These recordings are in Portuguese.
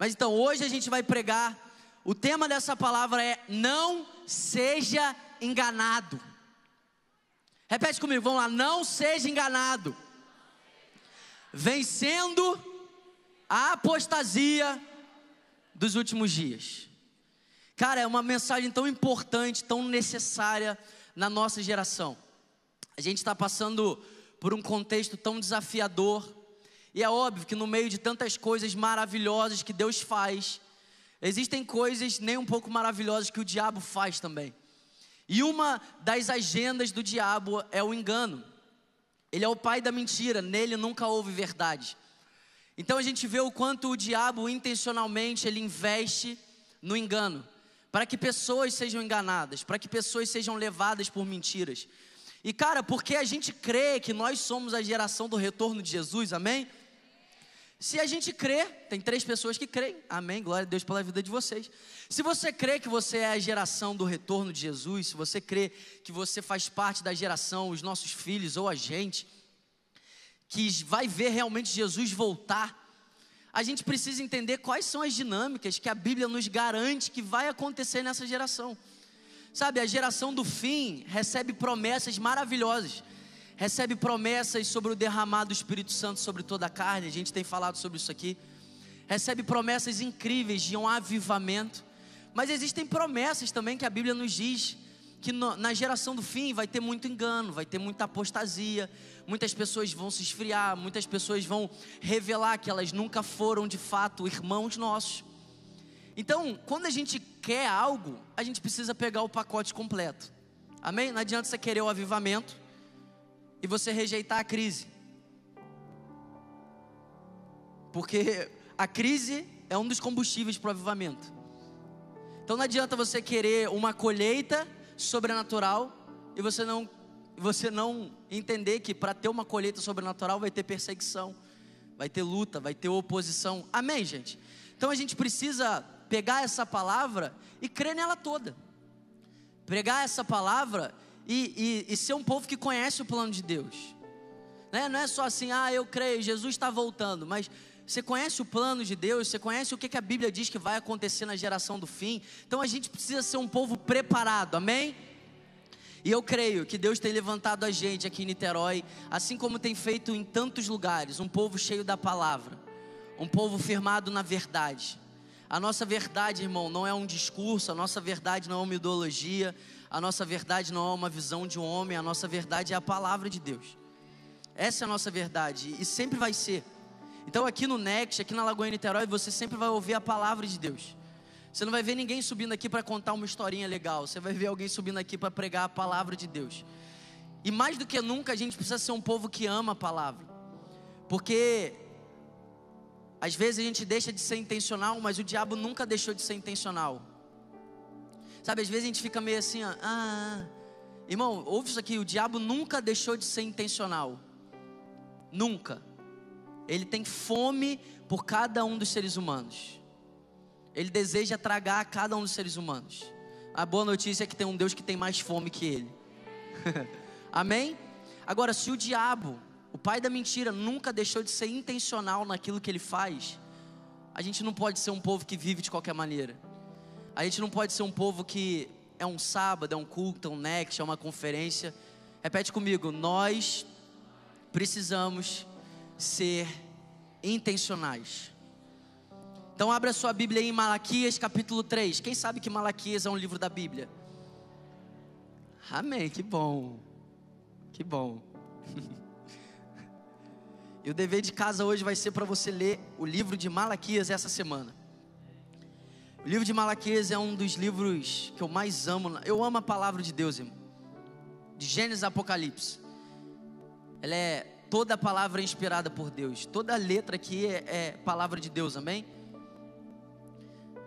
Mas então, hoje a gente vai pregar. O tema dessa palavra é: não seja enganado. Repete comigo, vamos lá. Não seja enganado. Vencendo a apostasia dos últimos dias. Cara, é uma mensagem tão importante, tão necessária na nossa geração. A gente está passando por um contexto tão desafiador e é óbvio que no meio de tantas coisas maravilhosas que Deus faz, existem coisas nem um pouco maravilhosas que o diabo faz também. E uma das agendas do diabo é o engano. Ele é o pai da mentira, nele nunca houve verdade. Então a gente vê o quanto o diabo intencionalmente ele investe no engano, para que pessoas sejam enganadas, para que pessoas sejam levadas por mentiras. E cara, porque a gente crê que nós somos a geração do retorno de Jesus, amém? Se a gente crê, tem três pessoas que creem, amém, glória a Deus pela vida de vocês. Se você crê que você é a geração do retorno de Jesus, se você crê que você faz parte da geração, os nossos filhos ou a gente, que vai ver realmente Jesus voltar, a gente precisa entender quais são as dinâmicas que a Bíblia nos garante que vai acontecer nessa geração. Sabe, a geração do fim recebe promessas maravilhosas recebe promessas sobre o derramado do Espírito Santo sobre toda a carne, a gente tem falado sobre isso aqui. Recebe promessas incríveis de um avivamento, mas existem promessas também que a Bíblia nos diz que no, na geração do fim vai ter muito engano, vai ter muita apostasia, muitas pessoas vão se esfriar, muitas pessoas vão revelar que elas nunca foram de fato irmãos nossos. Então, quando a gente quer algo, a gente precisa pegar o pacote completo. Amém? Não adianta você querer o avivamento e você rejeitar a crise. Porque a crise é um dos combustíveis para o avivamento. Então não adianta você querer uma colheita sobrenatural e você não você não entender que para ter uma colheita sobrenatural vai ter perseguição, vai ter luta, vai ter oposição. Amém, gente. Então a gente precisa pegar essa palavra e crer nela toda. Pregar essa palavra e, e, e ser um povo que conhece o plano de Deus. Né? Não é só assim, ah, eu creio, Jesus está voltando, mas você conhece o plano de Deus, você conhece o que, que a Bíblia diz que vai acontecer na geração do fim. Então a gente precisa ser um povo preparado, amém? E eu creio que Deus tem levantado a gente aqui em Niterói, assim como tem feito em tantos lugares, um povo cheio da palavra, um povo firmado na verdade. A nossa verdade, irmão, não é um discurso, a nossa verdade não é uma ideologia, a nossa verdade não é uma visão de um homem, a nossa verdade é a palavra de Deus. Essa é a nossa verdade e sempre vai ser. Então aqui no Next, aqui na Lagoa Niterói, você sempre vai ouvir a palavra de Deus. Você não vai ver ninguém subindo aqui para contar uma historinha legal. Você vai ver alguém subindo aqui para pregar a palavra de Deus. E mais do que nunca, a gente precisa ser um povo que ama a palavra. Porque às vezes a gente deixa de ser intencional, mas o diabo nunca deixou de ser intencional. Sabe, às vezes a gente fica meio assim, ó, ah, ah. Irmão, ouve isso aqui, o diabo nunca deixou de ser intencional. Nunca. Ele tem fome por cada um dos seres humanos. Ele deseja tragar cada um dos seres humanos. A boa notícia é que tem um Deus que tem mais fome que ele. Amém? Agora, se o diabo, o pai da mentira, nunca deixou de ser intencional naquilo que ele faz, a gente não pode ser um povo que vive de qualquer maneira. A gente não pode ser um povo que é um sábado, é um culto, é um next, é uma conferência. Repete comigo, nós precisamos ser intencionais. Então abra sua Bíblia em Malaquias capítulo 3. Quem sabe que Malaquias é um livro da Bíblia? Amém, que bom. Que bom. e o dever de casa hoje vai ser para você ler o livro de Malaquias essa semana. O livro de Malaquias é um dos livros que eu mais amo. Eu amo a palavra de Deus, irmão. De Gênesis a Apocalipse. Ela é toda a palavra inspirada por Deus. Toda letra aqui é, é palavra de Deus, amém?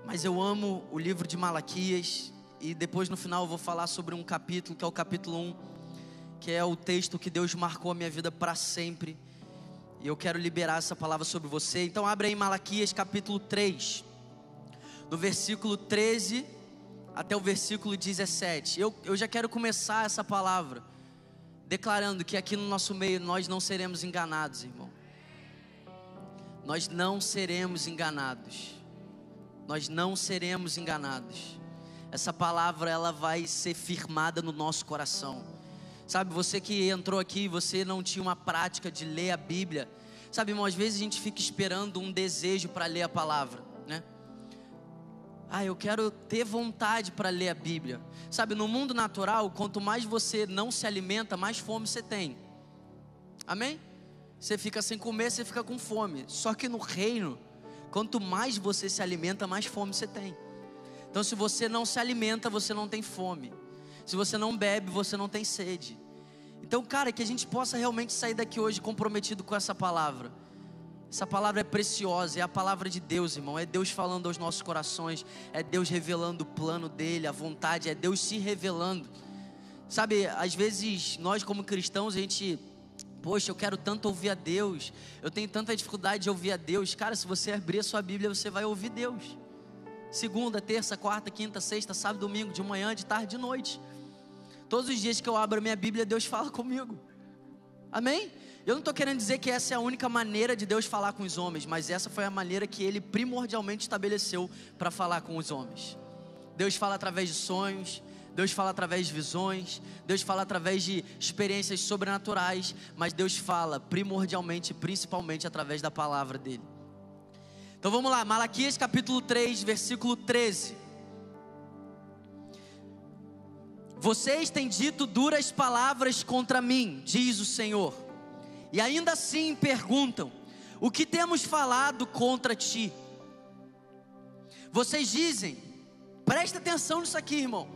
Mas eu amo o livro de Malaquias. E depois no final eu vou falar sobre um capítulo, que é o capítulo 1, que é o texto que Deus marcou a minha vida para sempre. E eu quero liberar essa palavra sobre você. Então abre aí Malaquias capítulo 3 do versículo 13 até o versículo 17. Eu, eu já quero começar essa palavra declarando que aqui no nosso meio nós não seremos enganados, irmão. Nós não seremos enganados. nós não seremos enganados. Essa palavra ela vai ser firmada no nosso coração. Sabe, você que entrou aqui, você não tinha uma prática de ler a Bíblia. Sabe, irmão, às vezes a gente fica esperando um desejo para ler a palavra? Ah, eu quero ter vontade para ler a Bíblia. Sabe, no mundo natural, quanto mais você não se alimenta, mais fome você tem. Amém? Você fica sem comer, você fica com fome. Só que no reino, quanto mais você se alimenta, mais fome você tem. Então, se você não se alimenta, você não tem fome. Se você não bebe, você não tem sede. Então, cara, que a gente possa realmente sair daqui hoje comprometido com essa palavra. Essa palavra é preciosa, é a palavra de Deus, irmão. É Deus falando aos nossos corações, é Deus revelando o plano dele, a vontade, é Deus se revelando. Sabe, às vezes nós como cristãos, a gente, poxa, eu quero tanto ouvir a Deus, eu tenho tanta dificuldade de ouvir a Deus. Cara, se você abrir a sua Bíblia, você vai ouvir Deus. Segunda, terça, quarta, quinta, sexta, sábado, domingo, de manhã, de tarde, de noite. Todos os dias que eu abro a minha Bíblia, Deus fala comigo. Amém? Eu não estou querendo dizer que essa é a única maneira de Deus falar com os homens, mas essa foi a maneira que Ele primordialmente estabeleceu para falar com os homens. Deus fala através de sonhos, Deus fala através de visões, Deus fala através de experiências sobrenaturais, mas Deus fala primordialmente, principalmente através da palavra dele. Então vamos lá, Malaquias capítulo 3, versículo 13. Vocês têm dito duras palavras contra mim, diz o Senhor e ainda assim perguntam: O que temos falado contra ti? Vocês dizem, presta atenção nisso aqui, irmão.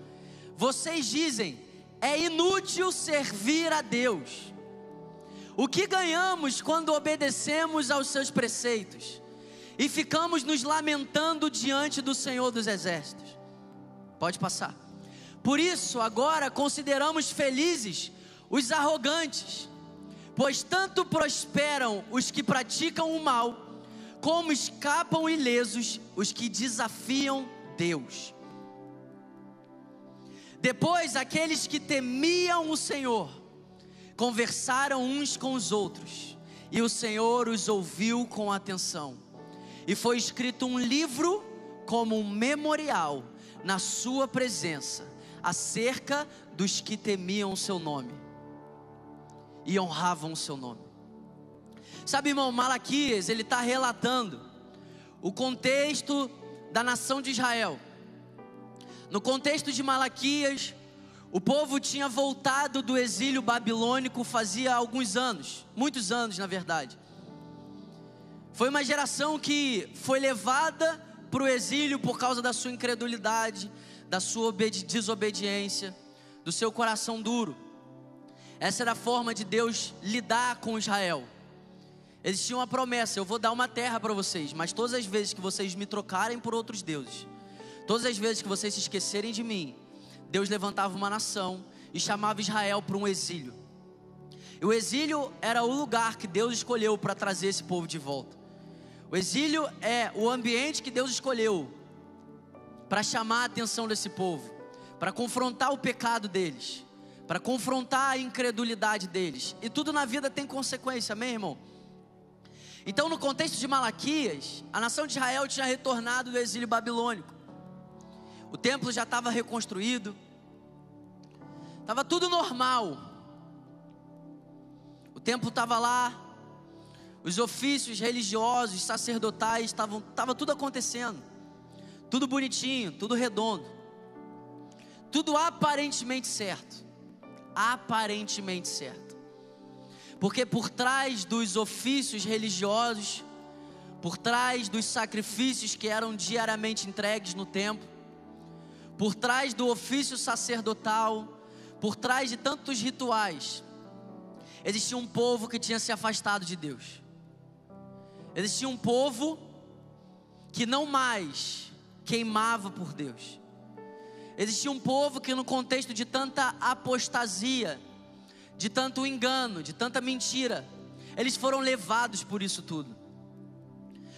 Vocês dizem, é inútil servir a Deus. O que ganhamos quando obedecemos aos seus preceitos e ficamos nos lamentando diante do Senhor dos Exércitos? Pode passar. Por isso, agora consideramos felizes os arrogantes Pois tanto prosperam os que praticam o mal, como escapam ilesos os que desafiam Deus. Depois, aqueles que temiam o Senhor conversaram uns com os outros, e o Senhor os ouviu com atenção. E foi escrito um livro como um memorial na sua presença acerca dos que temiam o seu nome e honravam o seu nome. Sabe, irmão, Malaquias, ele está relatando o contexto da nação de Israel. No contexto de Malaquias, o povo tinha voltado do exílio babilônico fazia alguns anos, muitos anos na verdade. Foi uma geração que foi levada para o exílio por causa da sua incredulidade, da sua desobediência, do seu coração duro. Essa era a forma de Deus lidar com Israel. Eles tinham uma promessa: eu vou dar uma terra para vocês, mas todas as vezes que vocês me trocarem por outros deuses, todas as vezes que vocês se esquecerem de mim, Deus levantava uma nação e chamava Israel para um exílio. E o exílio era o lugar que Deus escolheu para trazer esse povo de volta. O exílio é o ambiente que Deus escolheu para chamar a atenção desse povo, para confrontar o pecado deles para confrontar a incredulidade deles. E tudo na vida tem consequência, amém, irmão? Então, no contexto de Malaquias, a nação de Israel tinha retornado do exílio babilônico. O templo já estava reconstruído. Estava tudo normal. O templo estava lá. Os ofícios religiosos, sacerdotais, estavam estava tudo acontecendo. Tudo bonitinho, tudo redondo. Tudo aparentemente certo aparentemente certo. Porque por trás dos ofícios religiosos, por trás dos sacrifícios que eram diariamente entregues no templo, por trás do ofício sacerdotal, por trás de tantos rituais, existia um povo que tinha se afastado de Deus. Existia um povo que não mais queimava por Deus. Existia um povo que, no contexto de tanta apostasia, de tanto engano, de tanta mentira, eles foram levados por isso tudo.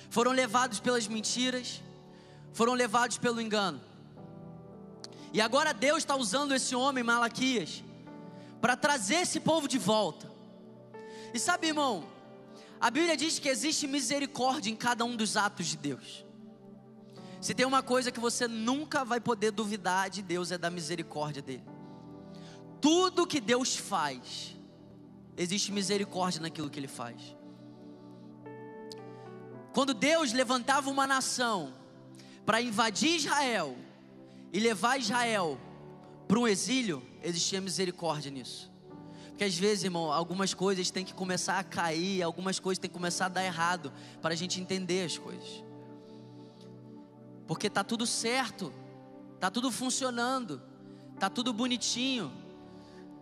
Foram levados pelas mentiras, foram levados pelo engano. E agora Deus está usando esse homem, Malaquias, para trazer esse povo de volta. E sabe, irmão, a Bíblia diz que existe misericórdia em cada um dos atos de Deus. Se tem uma coisa que você nunca vai poder duvidar de Deus é da misericórdia dele. Tudo que Deus faz, existe misericórdia naquilo que ele faz. Quando Deus levantava uma nação para invadir Israel e levar Israel para um exílio, existia misericórdia nisso. Porque às vezes, irmão, algumas coisas têm que começar a cair, algumas coisas têm que começar a dar errado para a gente entender as coisas. Porque tá tudo certo, tá tudo funcionando, tá tudo bonitinho,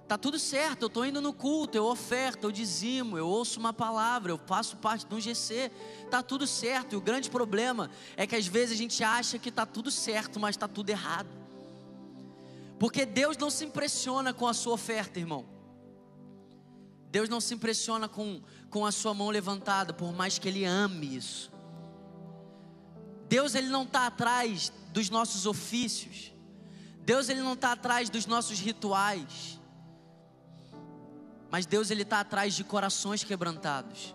tá tudo certo. Eu tô indo no culto, eu oferto, eu dizimo, eu ouço uma palavra, eu faço parte de um GC, tá tudo certo. E o grande problema é que às vezes a gente acha que tá tudo certo, mas tá tudo errado. Porque Deus não se impressiona com a sua oferta, irmão. Deus não se impressiona com, com a sua mão levantada, por mais que Ele ame isso. Deus ele não está atrás dos nossos ofícios. Deus ele não está atrás dos nossos rituais. Mas Deus ele está atrás de corações quebrantados.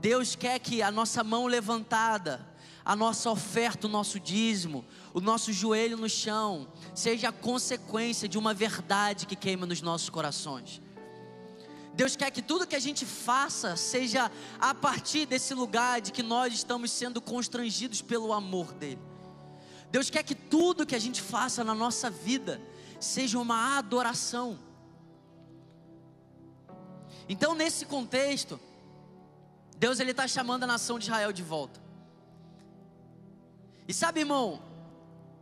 Deus quer que a nossa mão levantada, a nossa oferta, o nosso dízimo, o nosso joelho no chão, seja a consequência de uma verdade que queima nos nossos corações. Deus quer que tudo que a gente faça seja a partir desse lugar de que nós estamos sendo constrangidos pelo amor dEle. Deus quer que tudo que a gente faça na nossa vida seja uma adoração. Então, nesse contexto, Deus ele está chamando a nação de Israel de volta. E sabe, irmão,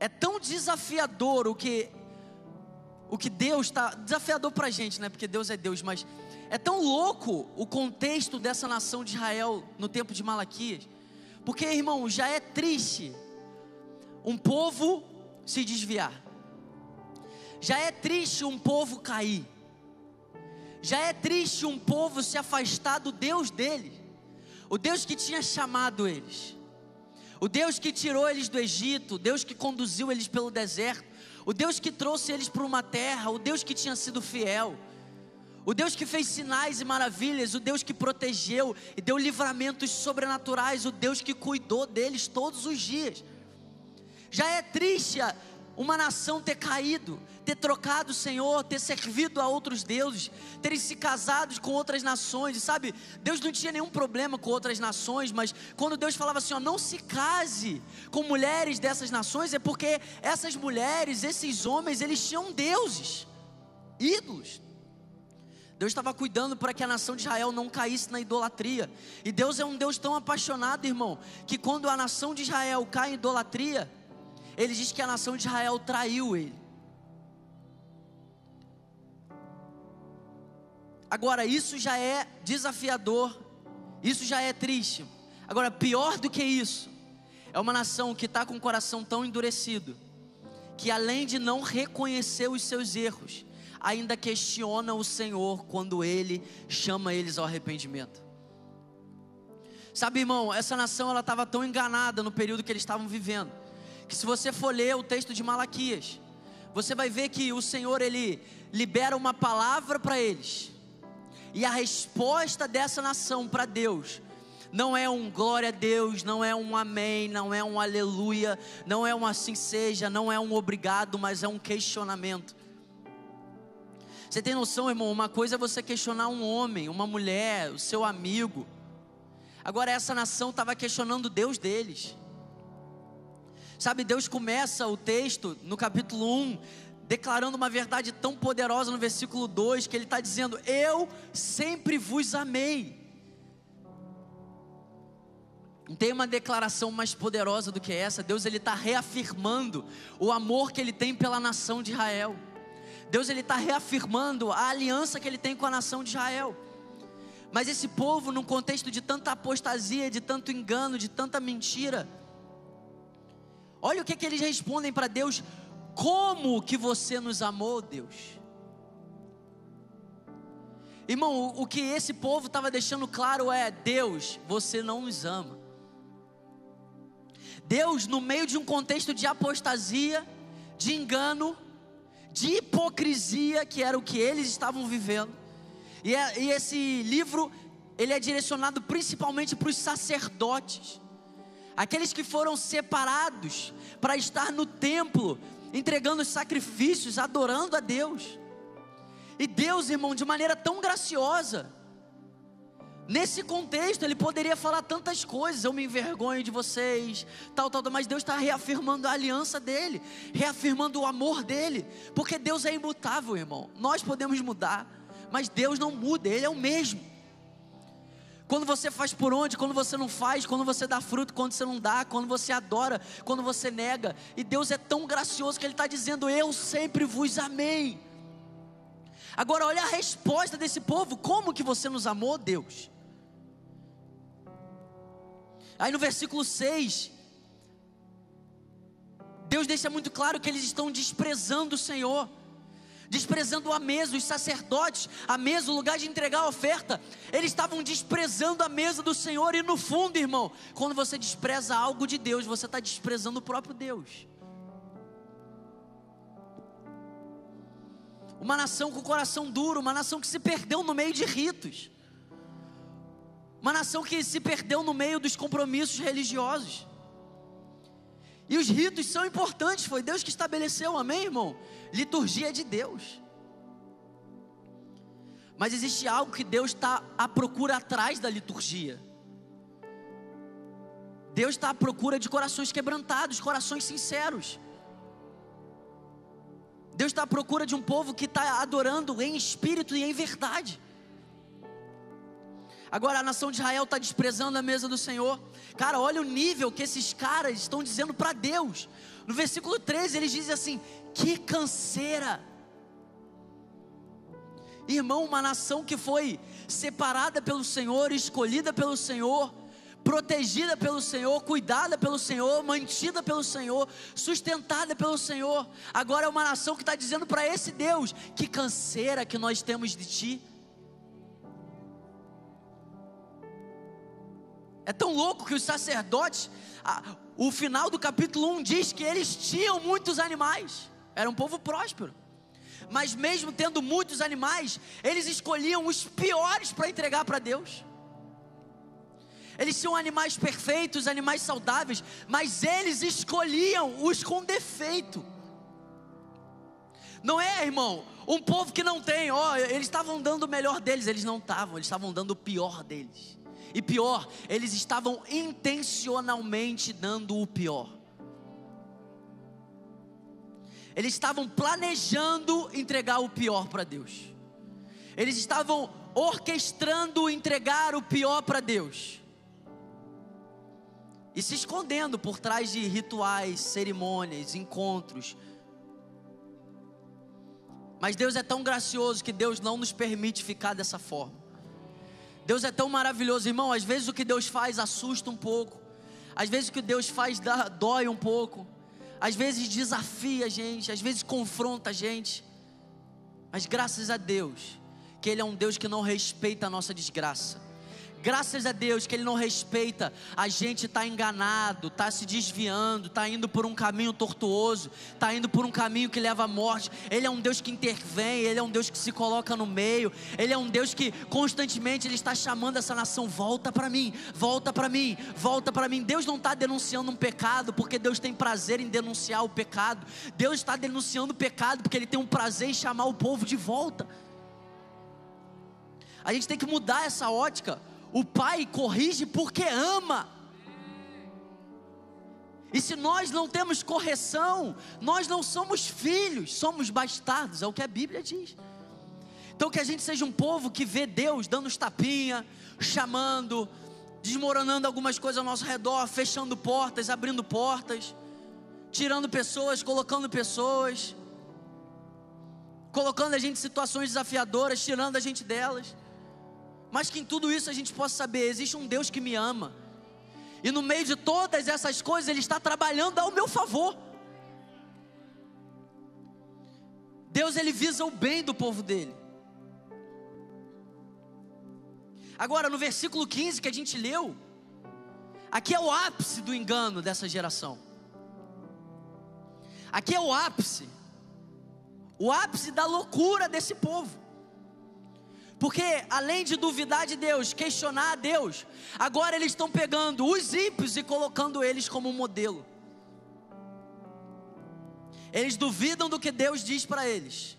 é tão desafiador o que o que Deus está desafiador para a gente, né? Porque Deus é Deus, mas é tão louco o contexto dessa nação de Israel no tempo de Malaquias, porque, irmão, já é triste um povo se desviar, já é triste um povo cair, já é triste um povo se afastar do Deus deles, o Deus que tinha chamado eles, o Deus que tirou eles do Egito, o Deus que conduziu eles pelo deserto, o Deus que trouxe eles para uma terra, o Deus que tinha sido fiel o Deus que fez sinais e maravilhas, o Deus que protegeu e deu livramentos sobrenaturais, o Deus que cuidou deles todos os dias. Já é triste uma nação ter caído, ter trocado o Senhor, ter servido a outros deuses, terem se casado com outras nações, sabe? Deus não tinha nenhum problema com outras nações, mas quando Deus falava assim, ó, não se case com mulheres dessas nações, é porque essas mulheres, esses homens, eles tinham deuses, ídolos. Deus estava cuidando para que a nação de Israel não caísse na idolatria. E Deus é um Deus tão apaixonado, irmão, que quando a nação de Israel cai em idolatria, ele diz que a nação de Israel traiu ele. Agora, isso já é desafiador, isso já é triste. Agora, pior do que isso, é uma nação que está com o coração tão endurecido, que além de não reconhecer os seus erros, ainda questiona o Senhor quando ele chama eles ao arrependimento. Sabe, irmão, essa nação ela estava tão enganada no período que eles estavam vivendo, que se você for ler o texto de Malaquias, você vai ver que o Senhor ele libera uma palavra para eles. E a resposta dessa nação para Deus não é um glória a Deus, não é um amém, não é um aleluia, não é um assim seja, não é um obrigado, mas é um questionamento. Você tem noção, irmão? Uma coisa é você questionar um homem, uma mulher, o seu amigo. Agora, essa nação estava questionando Deus deles. Sabe, Deus começa o texto no capítulo 1, declarando uma verdade tão poderosa no versículo 2, que ele está dizendo: Eu sempre vos amei. Não tem uma declaração mais poderosa do que essa. Deus ele está reafirmando o amor que ele tem pela nação de Israel. Deus ele está reafirmando a aliança que ele tem com a nação de Israel. Mas esse povo, num contexto de tanta apostasia, de tanto engano, de tanta mentira, olha o que, que eles respondem para Deus: Como que você nos amou, Deus? Irmão, o que esse povo estava deixando claro é: Deus, você não nos ama. Deus, no meio de um contexto de apostasia, de engano, de hipocrisia, que era o que eles estavam vivendo. E, é, e esse livro, ele é direcionado principalmente para os sacerdotes. aqueles que foram separados para estar no templo, entregando sacrifícios, adorando a Deus. E Deus, irmão, de maneira tão graciosa, nesse contexto, Ele poderia falar tantas coisas. Eu me envergonho de vocês, tal, tal, tal mas Deus está reafirmando a aliança dele, reafirmando o amor dele, porque Deus é imutável, irmão. Nós podemos mudar, mas Deus não muda, Ele é o mesmo. Quando você faz por onde, quando você não faz, quando você dá fruto, quando você não dá, quando você adora, quando você nega. E Deus é tão gracioso que Ele está dizendo: Eu sempre vos amei. Agora olha a resposta desse povo: Como que você nos amou, Deus? Aí no versículo 6, Deus deixa muito claro que eles estão desprezando o Senhor desprezando a mesa, os sacerdotes, a mesa, o lugar de entregar a oferta, eles estavam desprezando a mesa do Senhor, e no fundo, irmão, quando você despreza algo de Deus, você está desprezando o próprio Deus. Uma nação com o coração duro, uma nação que se perdeu no meio de ritos, uma nação que se perdeu no meio dos compromissos religiosos. E os ritos são importantes, foi Deus que estabeleceu, amém, irmão? Liturgia de Deus. Mas existe algo que Deus está à procura atrás da liturgia. Deus está à procura de corações quebrantados, corações sinceros. Deus está à procura de um povo que está adorando em espírito e em verdade. Agora a nação de Israel está desprezando a mesa do Senhor. Cara, olha o nível que esses caras estão dizendo para Deus. No versículo 13 eles dizem assim: que canseira. Irmão, uma nação que foi separada pelo Senhor, escolhida pelo Senhor, protegida pelo Senhor, cuidada pelo Senhor, mantida pelo Senhor, sustentada pelo Senhor. Agora é uma nação que está dizendo para esse Deus: que canseira que nós temos de ti. É tão louco que os sacerdotes, a, o final do capítulo 1 diz que eles tinham muitos animais, era um povo próspero. Mas mesmo tendo muitos animais, eles escolhiam os piores para entregar para Deus. Eles tinham animais perfeitos, animais saudáveis, mas eles escolhiam os com defeito. Não é, irmão? Um povo que não tem, ó, eles estavam dando o melhor deles, eles não estavam, eles estavam dando o pior deles. E pior, eles estavam intencionalmente dando o pior. Eles estavam planejando entregar o pior para Deus. Eles estavam orquestrando entregar o pior para Deus. E se escondendo por trás de rituais, cerimônias, encontros. Mas Deus é tão gracioso que Deus não nos permite ficar dessa forma. Deus é tão maravilhoso, irmão. Às vezes o que Deus faz assusta um pouco. Às vezes o que Deus faz dá, dói um pouco. Às vezes desafia a gente, às vezes confronta a gente. Mas graças a Deus, que Ele é um Deus que não respeita a nossa desgraça. Graças a Deus que Ele não respeita. A gente está enganado, está se desviando, está indo por um caminho tortuoso, está indo por um caminho que leva à morte. Ele é um Deus que intervém, Ele é um Deus que se coloca no meio. Ele é um Deus que constantemente Ele está chamando essa nação: volta para mim, volta para mim, volta para mim. Deus não está denunciando um pecado porque Deus tem prazer em denunciar o pecado. Deus está denunciando o pecado porque Ele tem um prazer em chamar o povo de volta. A gente tem que mudar essa ótica. O pai corrige porque ama. E se nós não temos correção, nós não somos filhos, somos bastardos, é o que a Bíblia diz. Então que a gente seja um povo que vê Deus dando os tapinha, chamando, desmoronando algumas coisas ao nosso redor, fechando portas, abrindo portas, tirando pessoas, colocando pessoas, colocando a gente em situações desafiadoras, tirando a gente delas mas que em tudo isso a gente possa saber: existe um Deus que me ama, e no meio de todas essas coisas, Ele está trabalhando ao meu favor. Deus, Ele visa o bem do povo dele. Agora, no versículo 15 que a gente leu, aqui é o ápice do engano dessa geração. Aqui é o ápice, o ápice da loucura desse povo. Porque além de duvidar de Deus, questionar a Deus, agora eles estão pegando os ímpios e colocando eles como modelo. Eles duvidam do que Deus diz para eles.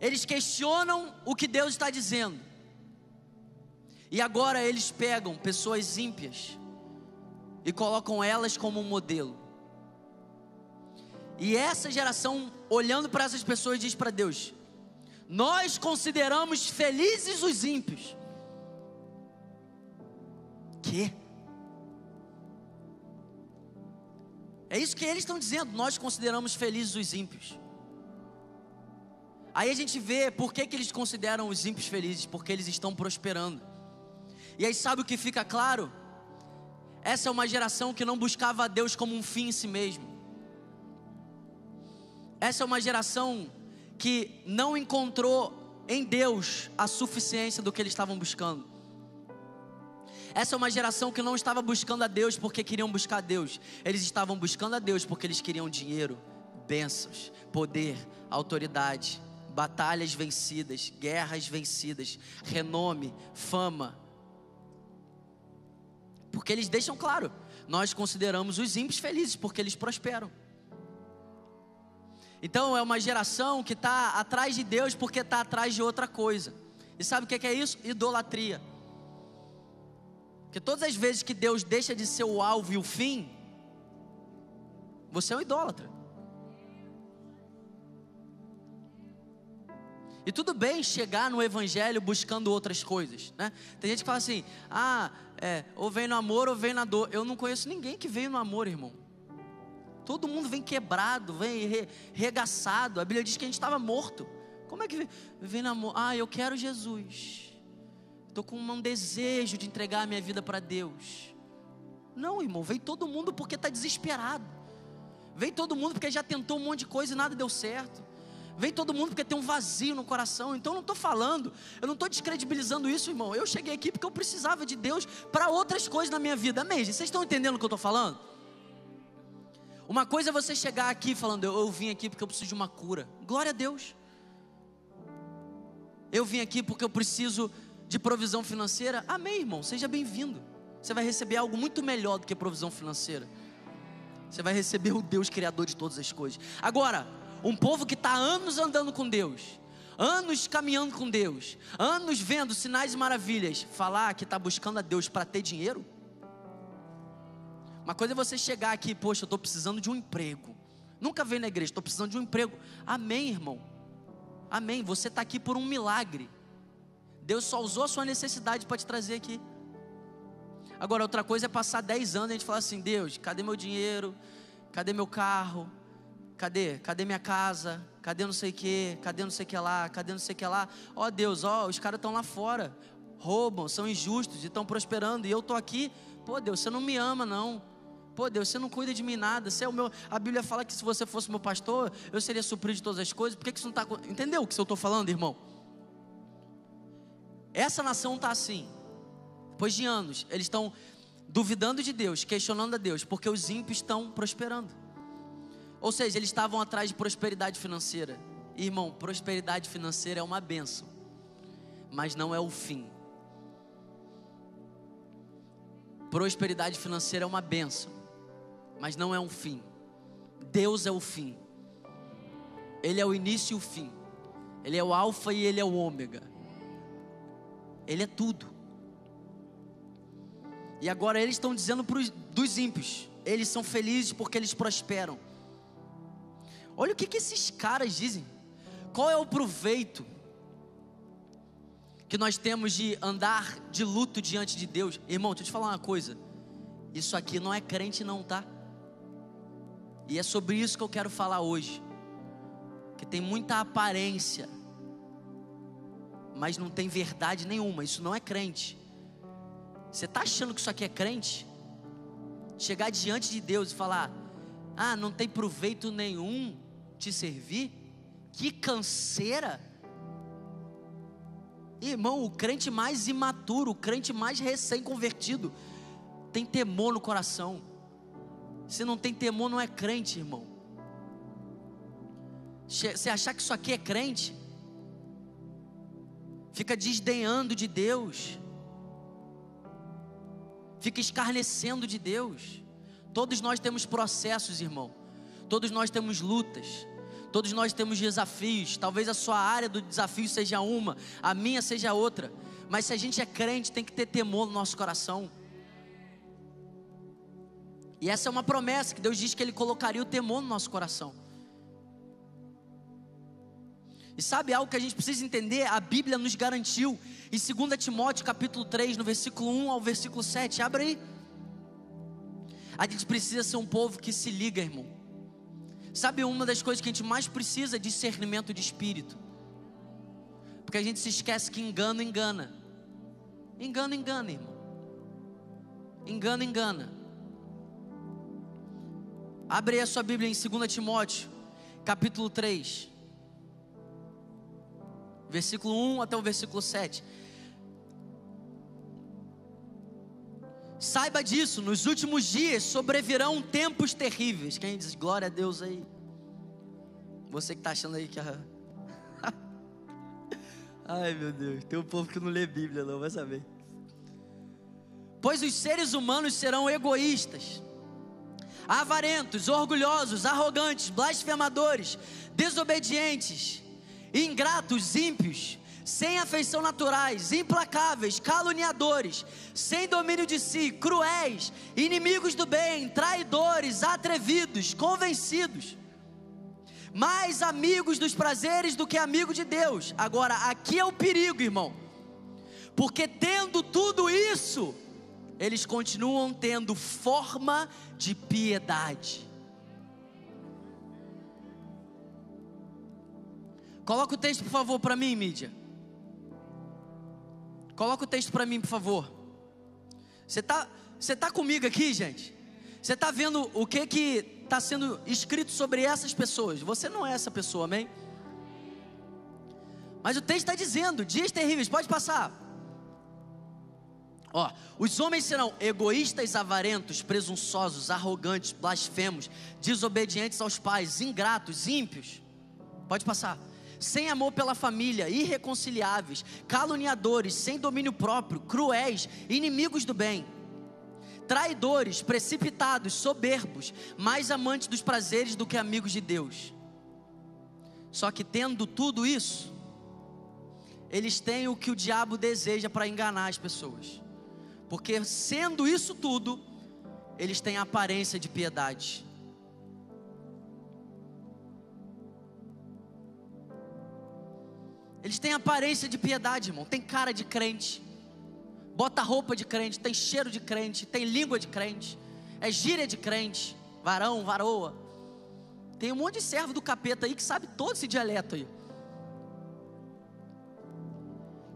Eles questionam o que Deus está dizendo. E agora eles pegam pessoas ímpias e colocam elas como um modelo. E essa geração, olhando para essas pessoas, diz para Deus: Nós consideramos felizes os ímpios. Que? É isso que eles estão dizendo. Nós consideramos felizes os ímpios. Aí a gente vê por que, que eles consideram os ímpios felizes, porque eles estão prosperando. E aí sabe o que fica claro? Essa é uma geração que não buscava a Deus como um fim em si mesmo. Essa é uma geração que não encontrou em Deus a suficiência do que eles estavam buscando. Essa é uma geração que não estava buscando a Deus porque queriam buscar a Deus. Eles estavam buscando a Deus porque eles queriam dinheiro, bênçãos, poder, autoridade, batalhas vencidas, guerras vencidas, renome, fama, porque eles deixam claro: nós consideramos os ímpios felizes porque eles prosperam. Então é uma geração que está atrás de Deus porque está atrás de outra coisa. E sabe o que é isso? Idolatria. Porque todas as vezes que Deus deixa de ser o alvo e o fim, você é um idólatra. E tudo bem chegar no evangelho buscando outras coisas, né? Tem gente que fala assim: "Ah, é, ou vem no amor ou vem na dor". Eu não conheço ninguém que veio no amor, irmão. Todo mundo vem quebrado, vem re, regaçado. A Bíblia diz que a gente estava morto. Como é que vem, vem no amor? Ah, eu quero Jesus. Estou com um desejo de entregar a minha vida para Deus. Não, irmão, vem todo mundo porque está desesperado. Vem todo mundo porque já tentou um monte de coisa e nada deu certo. Vem todo mundo porque tem um vazio no coração. Então eu não estou falando, eu não estou descredibilizando isso, irmão. Eu cheguei aqui porque eu precisava de Deus para outras coisas na minha vida. Amém? Vocês estão entendendo o que eu estou falando? Uma coisa é você chegar aqui falando, eu, eu vim aqui porque eu preciso de uma cura. Glória a Deus. Eu vim aqui porque eu preciso de provisão financeira. Amém, irmão. Seja bem-vindo. Você vai receber algo muito melhor do que provisão financeira. Você vai receber o Deus Criador de todas as coisas. Agora, um povo que está anos andando com Deus, anos caminhando com Deus, anos vendo sinais e maravilhas, falar que está buscando a Deus para ter dinheiro? Uma coisa é você chegar aqui, poxa, eu estou precisando de um emprego. Nunca veio na igreja, estou precisando de um emprego. Amém, irmão. Amém. Você está aqui por um milagre. Deus só usou a sua necessidade para te trazer aqui. Agora, outra coisa é passar 10 anos e a gente falar assim: Deus, cadê meu dinheiro? Cadê meu carro? Cadê? Cadê minha casa? Cadê não sei o que? Cadê não sei o que lá? Cadê não sei o que lá? Ó oh, Deus, ó, oh, os caras estão lá fora. Roubam, são injustos e estão prosperando. E eu estou aqui. Pô, Deus, você não me ama, não. Pô, Deus, você não cuida de mim nada. Você é o meu. A Bíblia fala que se você fosse meu pastor, eu seria suprido de todas as coisas. Por que, que isso não está. Entendeu o que eu estou falando, irmão? Essa nação está assim. Depois de anos, eles estão duvidando de Deus, questionando a Deus, porque os ímpios estão prosperando. Ou seja, eles estavam atrás de prosperidade financeira. Irmão, prosperidade financeira é uma benção, mas não é o fim. Prosperidade financeira é uma benção, mas não é um fim. Deus é o fim. Ele é o início e o fim. Ele é o alfa e ele é o ômega. Ele é tudo. E agora eles estão dizendo para dos ímpios: eles são felizes porque eles prosperam. Olha o que, que esses caras dizem. Qual é o proveito que nós temos de andar de luto diante de Deus? Irmão, deixa eu te falar uma coisa. Isso aqui não é crente, não, tá? E é sobre isso que eu quero falar hoje. Que tem muita aparência, mas não tem verdade nenhuma. Isso não é crente. Você está achando que isso aqui é crente? Chegar diante de Deus e falar: Ah, não tem proveito nenhum te servir? Que canseira! Irmão, o crente mais imaturo, o crente mais recém-convertido, tem temor no coração. Se não tem temor, não é crente, irmão. Você achar que isso aqui é crente? fica desdenhando de Deus, fica escarnecendo de Deus. Todos nós temos processos, irmão. Todos nós temos lutas. Todos nós temos desafios. Talvez a sua área do desafio seja uma, a minha seja outra. Mas se a gente é crente, tem que ter temor no nosso coração. E essa é uma promessa que Deus diz que Ele colocaria o temor no nosso coração. E sabe algo que a gente precisa entender? A Bíblia nos garantiu em 2 Timóteo capítulo 3, no versículo 1 ao versículo 7. Abre aí. A gente precisa ser um povo que se liga, irmão. Sabe uma das coisas que a gente mais precisa é discernimento de espírito. Porque a gente se esquece que engano engana. Engano engana, irmão. Engano engana. Abre a sua Bíblia em 2 Timóteo, capítulo 3. Versículo 1 até o versículo 7. Saiba disso, nos últimos dias sobrevirão tempos terríveis. Quem diz glória a Deus aí? Você que está achando aí que a. Ai meu Deus, tem um povo que não lê Bíblia, não vai saber. Pois os seres humanos serão egoístas, avarentos, orgulhosos, arrogantes, blasfemadores, desobedientes, ingratos, ímpios sem afeição naturais, implacáveis, caluniadores, sem domínio de si, cruéis, inimigos do bem, traidores, atrevidos, convencidos, mais amigos dos prazeres do que amigos de Deus. Agora, aqui é o perigo, irmão, porque tendo tudo isso, eles continuam tendo forma de piedade. Coloca o texto, por favor, para mim, mídia. Coloca o texto para mim, por favor. Você está você tá comigo aqui, gente? Você está vendo o que que está sendo escrito sobre essas pessoas? Você não é essa pessoa, amém? Mas o texto está dizendo: dias terríveis, pode passar. Ó, os homens serão egoístas, avarentos, presunçosos, arrogantes, blasfemos, desobedientes aos pais, ingratos, ímpios. Pode passar sem amor pela família, irreconciliáveis, caluniadores, sem domínio próprio, cruéis, inimigos do bem, traidores, precipitados, soberbos, mais amantes dos prazeres do que amigos de Deus. Só que tendo tudo isso, eles têm o que o diabo deseja para enganar as pessoas. Porque sendo isso tudo, eles têm aparência de piedade. Eles têm aparência de piedade, irmão. Tem cara de crente. Bota roupa de crente, tem cheiro de crente, tem língua de crente. É gíria de crente, varão, varoa. Tem um monte de servo do capeta aí que sabe todo esse dialeto aí.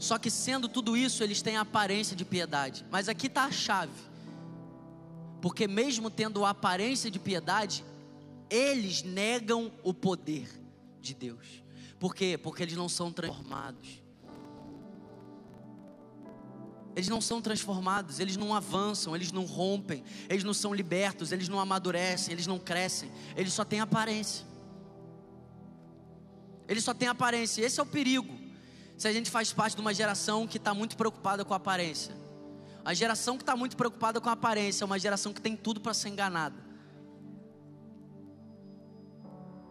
Só que sendo tudo isso, eles têm aparência de piedade. Mas aqui está a chave. Porque mesmo tendo a aparência de piedade, eles negam o poder de Deus. Por quê? Porque eles não são transformados. Eles não são transformados, eles não avançam, eles não rompem, eles não são libertos, eles não amadurecem, eles não crescem, eles só têm aparência. Eles só têm aparência, esse é o perigo. Se a gente faz parte de uma geração que está muito preocupada com a aparência, a geração que está muito preocupada com a aparência é uma geração que tem tudo para ser enganada.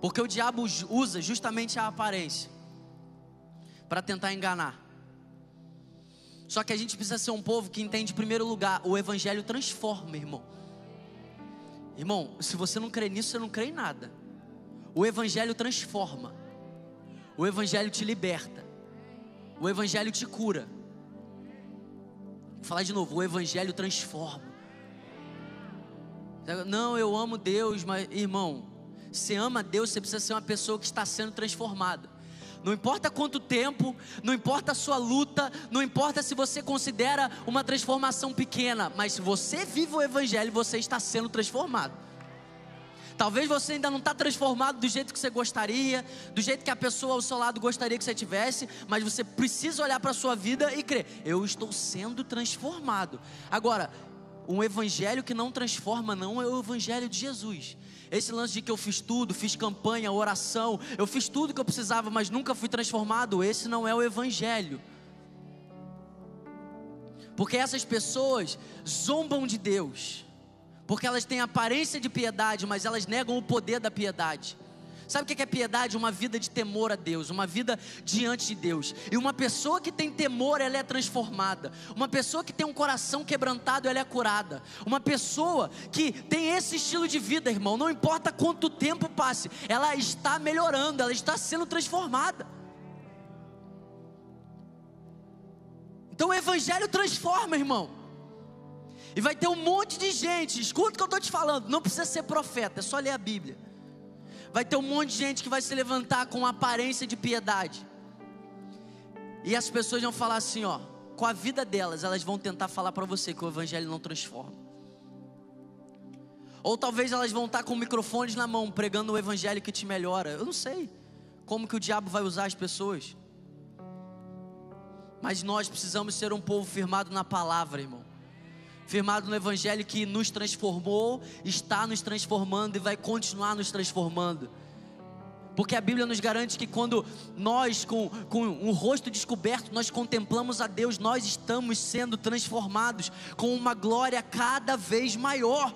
Porque o diabo usa justamente a aparência para tentar enganar. Só que a gente precisa ser um povo que entende, em primeiro lugar, o evangelho transforma, irmão. Irmão, se você não crê nisso, você não crê em nada. O evangelho transforma. O evangelho te liberta. O evangelho te cura. Vou falar de novo, o evangelho transforma. Não, eu amo Deus, mas irmão, você ama Deus, você precisa ser uma pessoa que está sendo transformada. Não importa quanto tempo, não importa a sua luta, não importa se você considera uma transformação pequena, mas se você vive o Evangelho, você está sendo transformado. Talvez você ainda não está transformado do jeito que você gostaria, do jeito que a pessoa ao seu lado gostaria que você tivesse, mas você precisa olhar para a sua vida e crer: eu estou sendo transformado. Agora, um evangelho que não transforma, não é o evangelho de Jesus. Esse lance de que eu fiz tudo, fiz campanha, oração, eu fiz tudo que eu precisava, mas nunca fui transformado, esse não é o evangelho. Porque essas pessoas zombam de Deus. Porque elas têm aparência de piedade, mas elas negam o poder da piedade. Sabe o que é piedade? Uma vida de temor a Deus, uma vida diante de Deus. E uma pessoa que tem temor, ela é transformada. Uma pessoa que tem um coração quebrantado, ela é curada. Uma pessoa que tem esse estilo de vida, irmão, não importa quanto tempo passe, ela está melhorando, ela está sendo transformada. Então o Evangelho transforma, irmão. E vai ter um monte de gente, escuta o que eu estou te falando, não precisa ser profeta, é só ler a Bíblia vai ter um monte de gente que vai se levantar com aparência de piedade. E as pessoas vão falar assim, ó, com a vida delas, elas vão tentar falar para você que o evangelho não transforma. Ou talvez elas vão estar com microfones na mão, pregando o evangelho que te melhora. Eu não sei como que o diabo vai usar as pessoas. Mas nós precisamos ser um povo firmado na palavra, irmão firmado no Evangelho que nos transformou, está nos transformando e vai continuar nos transformando. Porque a Bíblia nos garante que quando nós, com, com um rosto descoberto, nós contemplamos a Deus, nós estamos sendo transformados com uma glória cada vez maior.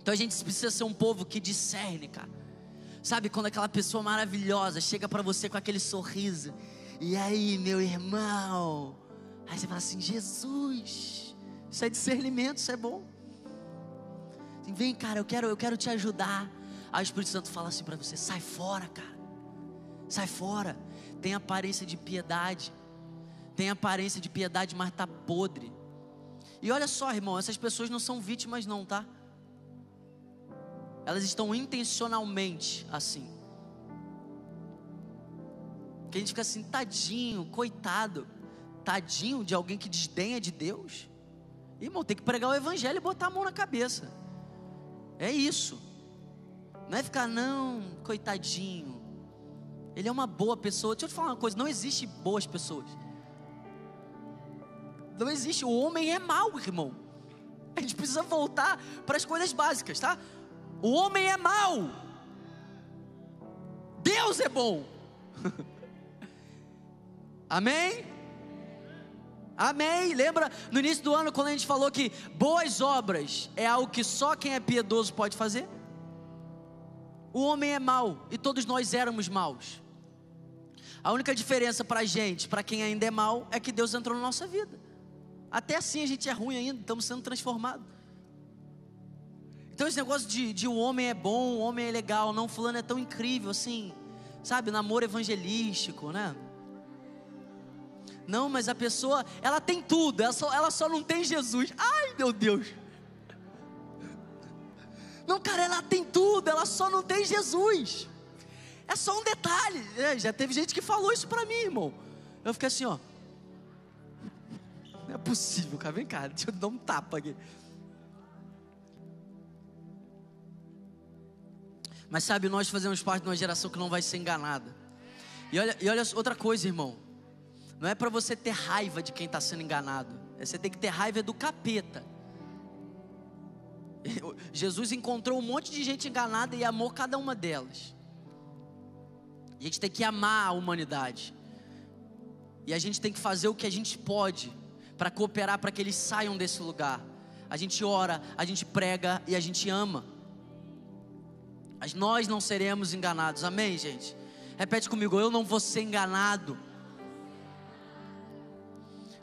Então a gente precisa ser um povo que discerne, cara. Sabe quando aquela pessoa maravilhosa chega para você com aquele sorriso e aí, meu irmão? Aí você fala assim: Jesus, isso é discernimento, isso é bom. Assim, Vem, cara, eu quero, eu quero te ajudar. Aí o Espírito Santo fala assim para você: sai fora, cara. Sai fora. Tem aparência de piedade. Tem aparência de piedade, mas está podre. E olha só, irmão, essas pessoas não são vítimas, não, tá? Elas estão intencionalmente assim. Que a gente fica assim, tadinho, coitado, tadinho de alguém que desdenha de Deus. Irmão, tem que pregar o evangelho e botar a mão na cabeça. É isso. Não é ficar, não, coitadinho. Ele é uma boa pessoa. Deixa eu te falar uma coisa: não existe boas pessoas. Não existe. O homem é mau, irmão. A gente precisa voltar para as coisas básicas, tá? O homem é mau. Deus é bom. Amém? Amém. Lembra no início do ano quando a gente falou que boas obras é algo que só quem é piedoso pode fazer? O homem é mau e todos nós éramos maus. A única diferença para a gente, para quem ainda é mau, é que Deus entrou na nossa vida. Até assim a gente é ruim ainda, estamos sendo transformados. Então esse negócio de, de o homem é bom, o homem é legal, não fulano é tão incrível assim, sabe, namoro evangelístico, né? Não, mas a pessoa, ela tem tudo, ela só, ela só não tem Jesus. Ai, meu Deus. Não, cara, ela tem tudo, ela só não tem Jesus. É só um detalhe. É, já teve gente que falou isso para mim, irmão. Eu fiquei assim, ó. Não é possível, cara. Vem cá, deixa eu dar um tapa aqui. Mas sabe, nós fazemos parte de uma geração que não vai ser enganada. E olha, e olha outra coisa, irmão. Não é para você ter raiva de quem está sendo enganado. É você tem que ter raiva do capeta. Jesus encontrou um monte de gente enganada e amou cada uma delas. a gente tem que amar a humanidade. E a gente tem que fazer o que a gente pode para cooperar para que eles saiam desse lugar. A gente ora, a gente prega e a gente ama. Mas nós não seremos enganados. Amém, gente? Repete comigo, eu não vou ser enganado.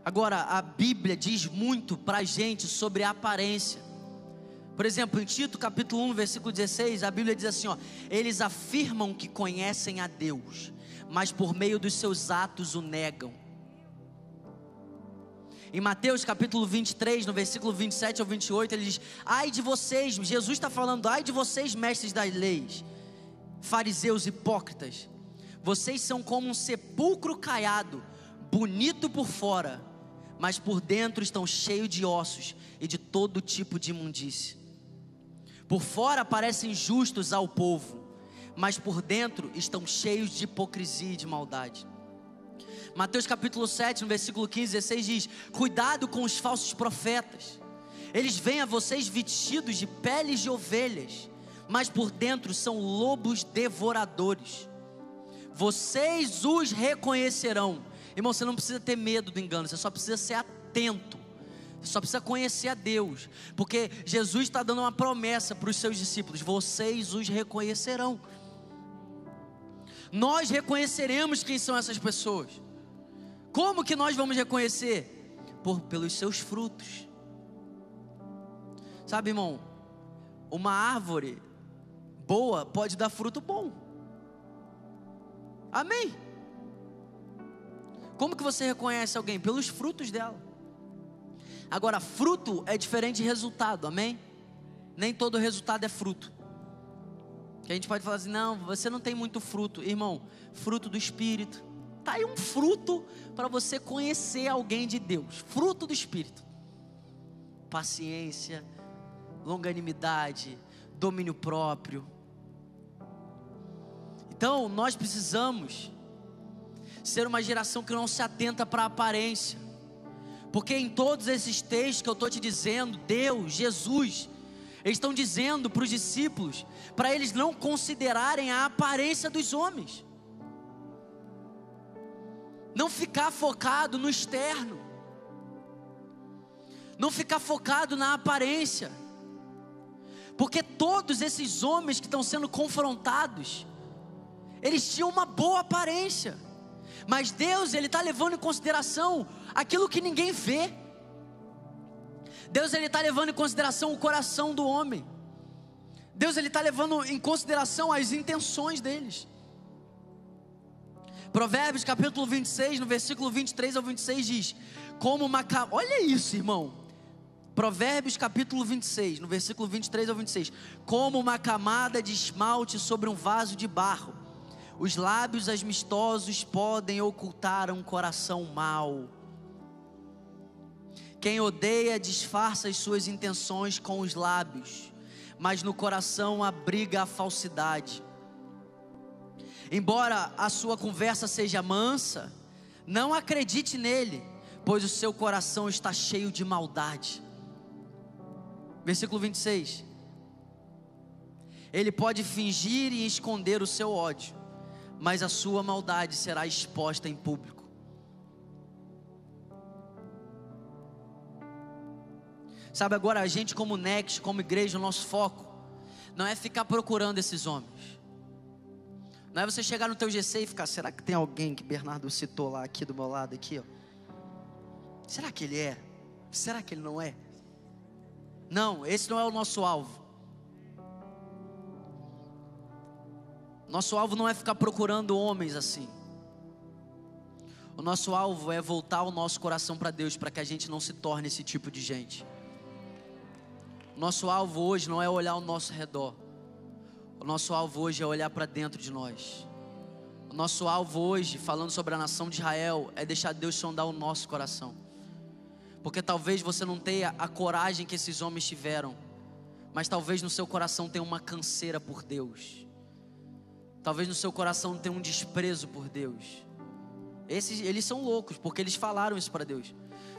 Agora, a Bíblia diz muito para a gente sobre a aparência. Por exemplo, em Tito capítulo 1, versículo 16, a Bíblia diz assim: ó, eles afirmam que conhecem a Deus, mas por meio dos seus atos o negam. Em Mateus capítulo 23, no versículo 27 ao 28, ele diz: Ai de vocês, Jesus está falando, ai de vocês, mestres das leis, fariseus hipócritas, vocês são como um sepulcro caiado, bonito por fora, mas por dentro estão cheios de ossos e de todo tipo de imundície. Por fora parecem justos ao povo, mas por dentro estão cheios de hipocrisia e de maldade. Mateus capítulo 7, no versículo 15, 16 diz: Cuidado com os falsos profetas. Eles vêm a vocês vestidos de peles de ovelhas, mas por dentro são lobos devoradores. vocês os reconhecerão. Irmão, você não precisa ter medo do engano, você só precisa ser atento. Você só precisa conhecer a Deus, porque Jesus está dando uma promessa para os seus discípulos: vocês os reconhecerão. Nós reconheceremos quem são essas pessoas. Como que nós vamos reconhecer? Por pelos seus frutos. Sabe, irmão, uma árvore boa pode dar fruto bom. Amém? Como que você reconhece alguém? Pelos frutos dela. Agora, fruto é diferente de resultado, amém? Nem todo resultado é fruto. Que a gente pode falar assim: não, você não tem muito fruto, irmão. Fruto do Espírito. Tá aí um fruto para você conhecer alguém de Deus. Fruto do Espírito. Paciência, longanimidade, domínio próprio. Então, nós precisamos ser uma geração que não se atenta para a aparência. Porque em todos esses textos que eu estou te dizendo, Deus, Jesus, eles estão dizendo para os discípulos, para eles não considerarem a aparência dos homens, não ficar focado no externo, não ficar focado na aparência, porque todos esses homens que estão sendo confrontados, eles tinham uma boa aparência, mas Deus ele está levando em consideração aquilo que ninguém vê. Deus ele está levando em consideração o coração do homem. Deus ele está levando em consideração as intenções deles. Provérbios capítulo 26, no versículo 23 ao 26 diz: Como uma olha isso, irmão. Provérbios capítulo 26, no versículo 23 ao 26. Como uma camada de esmalte sobre um vaso de barro, os lábios amistosos podem ocultar um coração mau. Quem odeia disfarça as suas intenções com os lábios, mas no coração abriga a falsidade. Embora a sua conversa seja mansa, não acredite nele, pois o seu coração está cheio de maldade. Versículo 26. Ele pode fingir e esconder o seu ódio, mas a sua maldade será exposta em público. Sabe, agora a gente, como Next, como igreja, o nosso foco não é ficar procurando esses homens. Não é você chegar no teu GC e ficar, será que tem alguém que Bernardo citou lá aqui do meu lado aqui, ó? Será que ele é? Será que ele não é? Não, esse não é o nosso alvo. Nosso alvo não é ficar procurando homens assim. O nosso alvo é voltar o nosso coração para Deus, para que a gente não se torne esse tipo de gente. Nosso alvo hoje não é olhar ao nosso redor. O nosso alvo hoje é olhar para dentro de nós. O nosso alvo hoje, falando sobre a nação de Israel, é deixar Deus sondar o nosso coração. Porque talvez você não tenha a coragem que esses homens tiveram, mas talvez no seu coração tenha uma canseira por Deus. Talvez no seu coração tenha um desprezo por Deus. Esses, eles são loucos, porque eles falaram isso para Deus.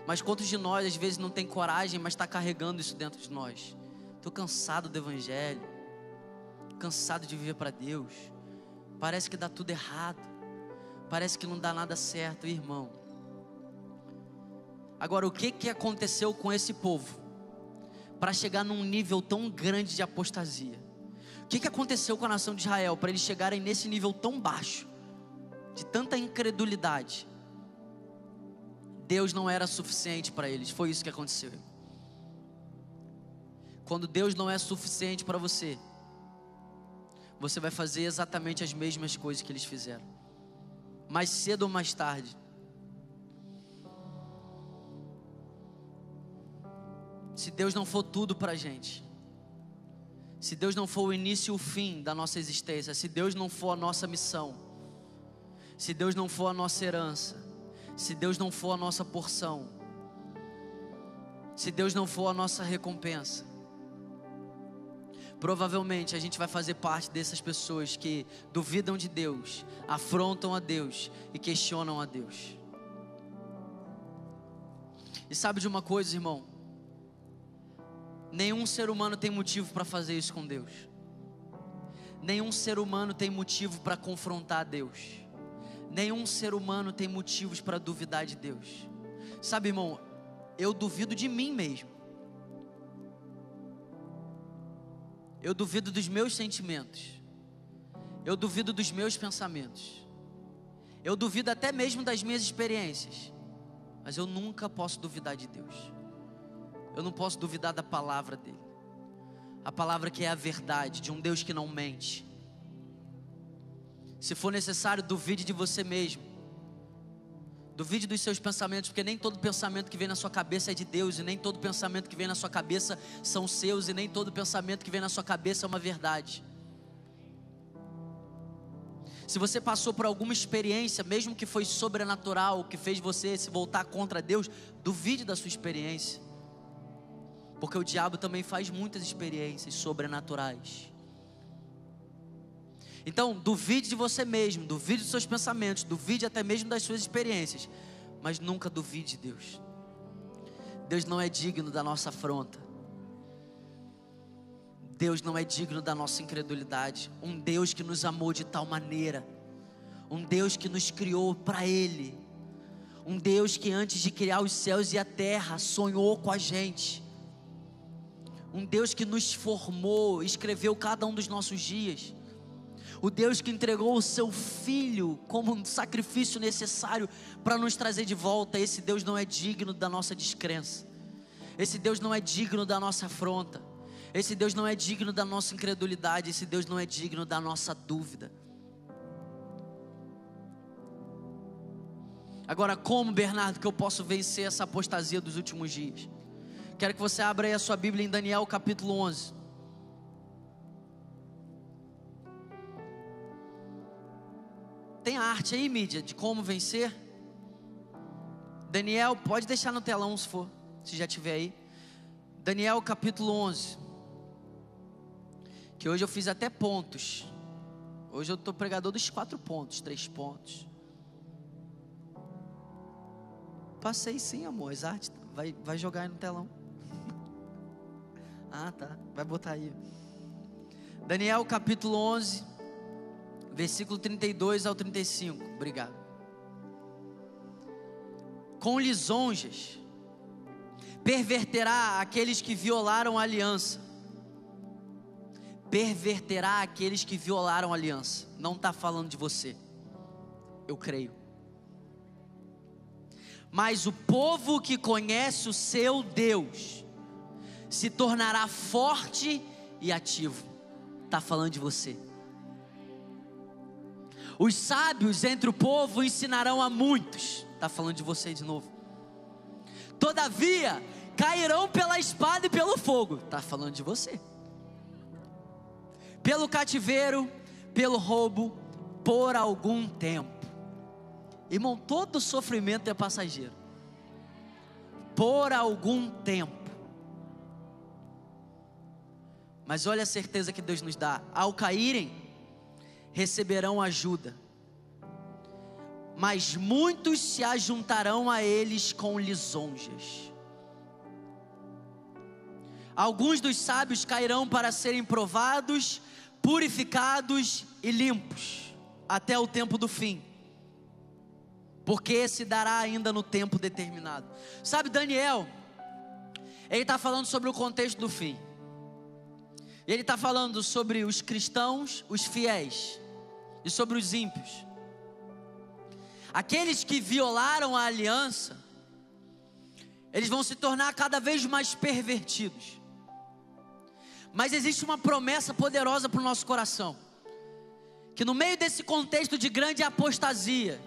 Mas quantos de nós às vezes não tem coragem, mas está carregando isso dentro de nós? Estou cansado do Evangelho, cansado de viver para Deus. Parece que dá tudo errado, parece que não dá nada certo, irmão. Agora, o que, que aconteceu com esse povo para chegar num nível tão grande de apostasia? Que, que aconteceu com a nação de Israel para eles chegarem nesse nível tão baixo, de tanta incredulidade? Deus não era suficiente para eles. Foi isso que aconteceu. Quando Deus não é suficiente para você, você vai fazer exatamente as mesmas coisas que eles fizeram. Mais cedo ou mais tarde. Se Deus não for tudo para a gente, se Deus não for o início e o fim da nossa existência, se Deus não for a nossa missão, se Deus não for a nossa herança, se Deus não for a nossa porção, se Deus não for a nossa recompensa, provavelmente a gente vai fazer parte dessas pessoas que duvidam de Deus, afrontam a Deus e questionam a Deus. E sabe de uma coisa, irmão? Nenhum ser humano tem motivo para fazer isso com Deus. Nenhum ser humano tem motivo para confrontar Deus. Nenhum ser humano tem motivos para duvidar de Deus. Sabe, irmão, eu duvido de mim mesmo. Eu duvido dos meus sentimentos. Eu duvido dos meus pensamentos. Eu duvido até mesmo das minhas experiências. Mas eu nunca posso duvidar de Deus. Eu não posso duvidar da palavra dele. A palavra que é a verdade, de um Deus que não mente. Se for necessário, duvide de você mesmo. Duvide dos seus pensamentos, porque nem todo pensamento que vem na sua cabeça é de Deus, e nem todo pensamento que vem na sua cabeça são seus, e nem todo pensamento que vem na sua cabeça é uma verdade. Se você passou por alguma experiência, mesmo que foi sobrenatural, que fez você se voltar contra Deus, duvide da sua experiência. Porque o diabo também faz muitas experiências sobrenaturais. Então, duvide de você mesmo, duvide dos seus pensamentos, duvide até mesmo das suas experiências, mas nunca duvide de Deus. Deus não é digno da nossa afronta. Deus não é digno da nossa incredulidade. Um Deus que nos amou de tal maneira, um Deus que nos criou para Ele, um Deus que antes de criar os céus e a terra sonhou com a gente, um Deus que nos formou, escreveu cada um dos nossos dias o Deus que entregou o seu filho como um sacrifício necessário para nos trazer de volta. Esse Deus não é digno da nossa descrença. Esse Deus não é digno da nossa afronta. Esse Deus não é digno da nossa incredulidade. Esse Deus não é digno da nossa dúvida. Agora, como, Bernardo, que eu posso vencer essa apostasia dos últimos dias? Quero que você abra aí a sua Bíblia em Daniel capítulo 11. Tem a arte aí, mídia, de como vencer? Daniel, pode deixar no telão se for, se já tiver aí. Daniel capítulo 11. Que hoje eu fiz até pontos. Hoje eu estou pregador dos quatro pontos, três pontos. Passei sim, amor. As artes. Vai, vai jogar aí no telão. Ah, tá. Vai botar aí. Daniel capítulo 11 versículo 32 ao 35. Obrigado. Com lisonjas, perverterá aqueles que violaram a aliança. Perverterá aqueles que violaram a aliança. Não está falando de você. Eu creio. Mas o povo que conhece o seu Deus se tornará forte e ativo. Está falando de você. Os sábios entre o povo ensinarão a muitos. Está falando de você de novo. Todavia, cairão pela espada e pelo fogo. Está falando de você. Pelo cativeiro, pelo roubo, por algum tempo. Irmão, todo sofrimento é passageiro. Por algum tempo. Mas olha a certeza que Deus nos dá: ao caírem, receberão ajuda, mas muitos se ajuntarão a eles com lisonjas. Alguns dos sábios cairão para serem provados, purificados e limpos, até o tempo do fim, porque se dará ainda no tempo determinado. Sabe, Daniel, ele está falando sobre o contexto do fim. Ele está falando sobre os cristãos, os fiéis, e sobre os ímpios. Aqueles que violaram a aliança, eles vão se tornar cada vez mais pervertidos. Mas existe uma promessa poderosa para o nosso coração: que no meio desse contexto de grande apostasia,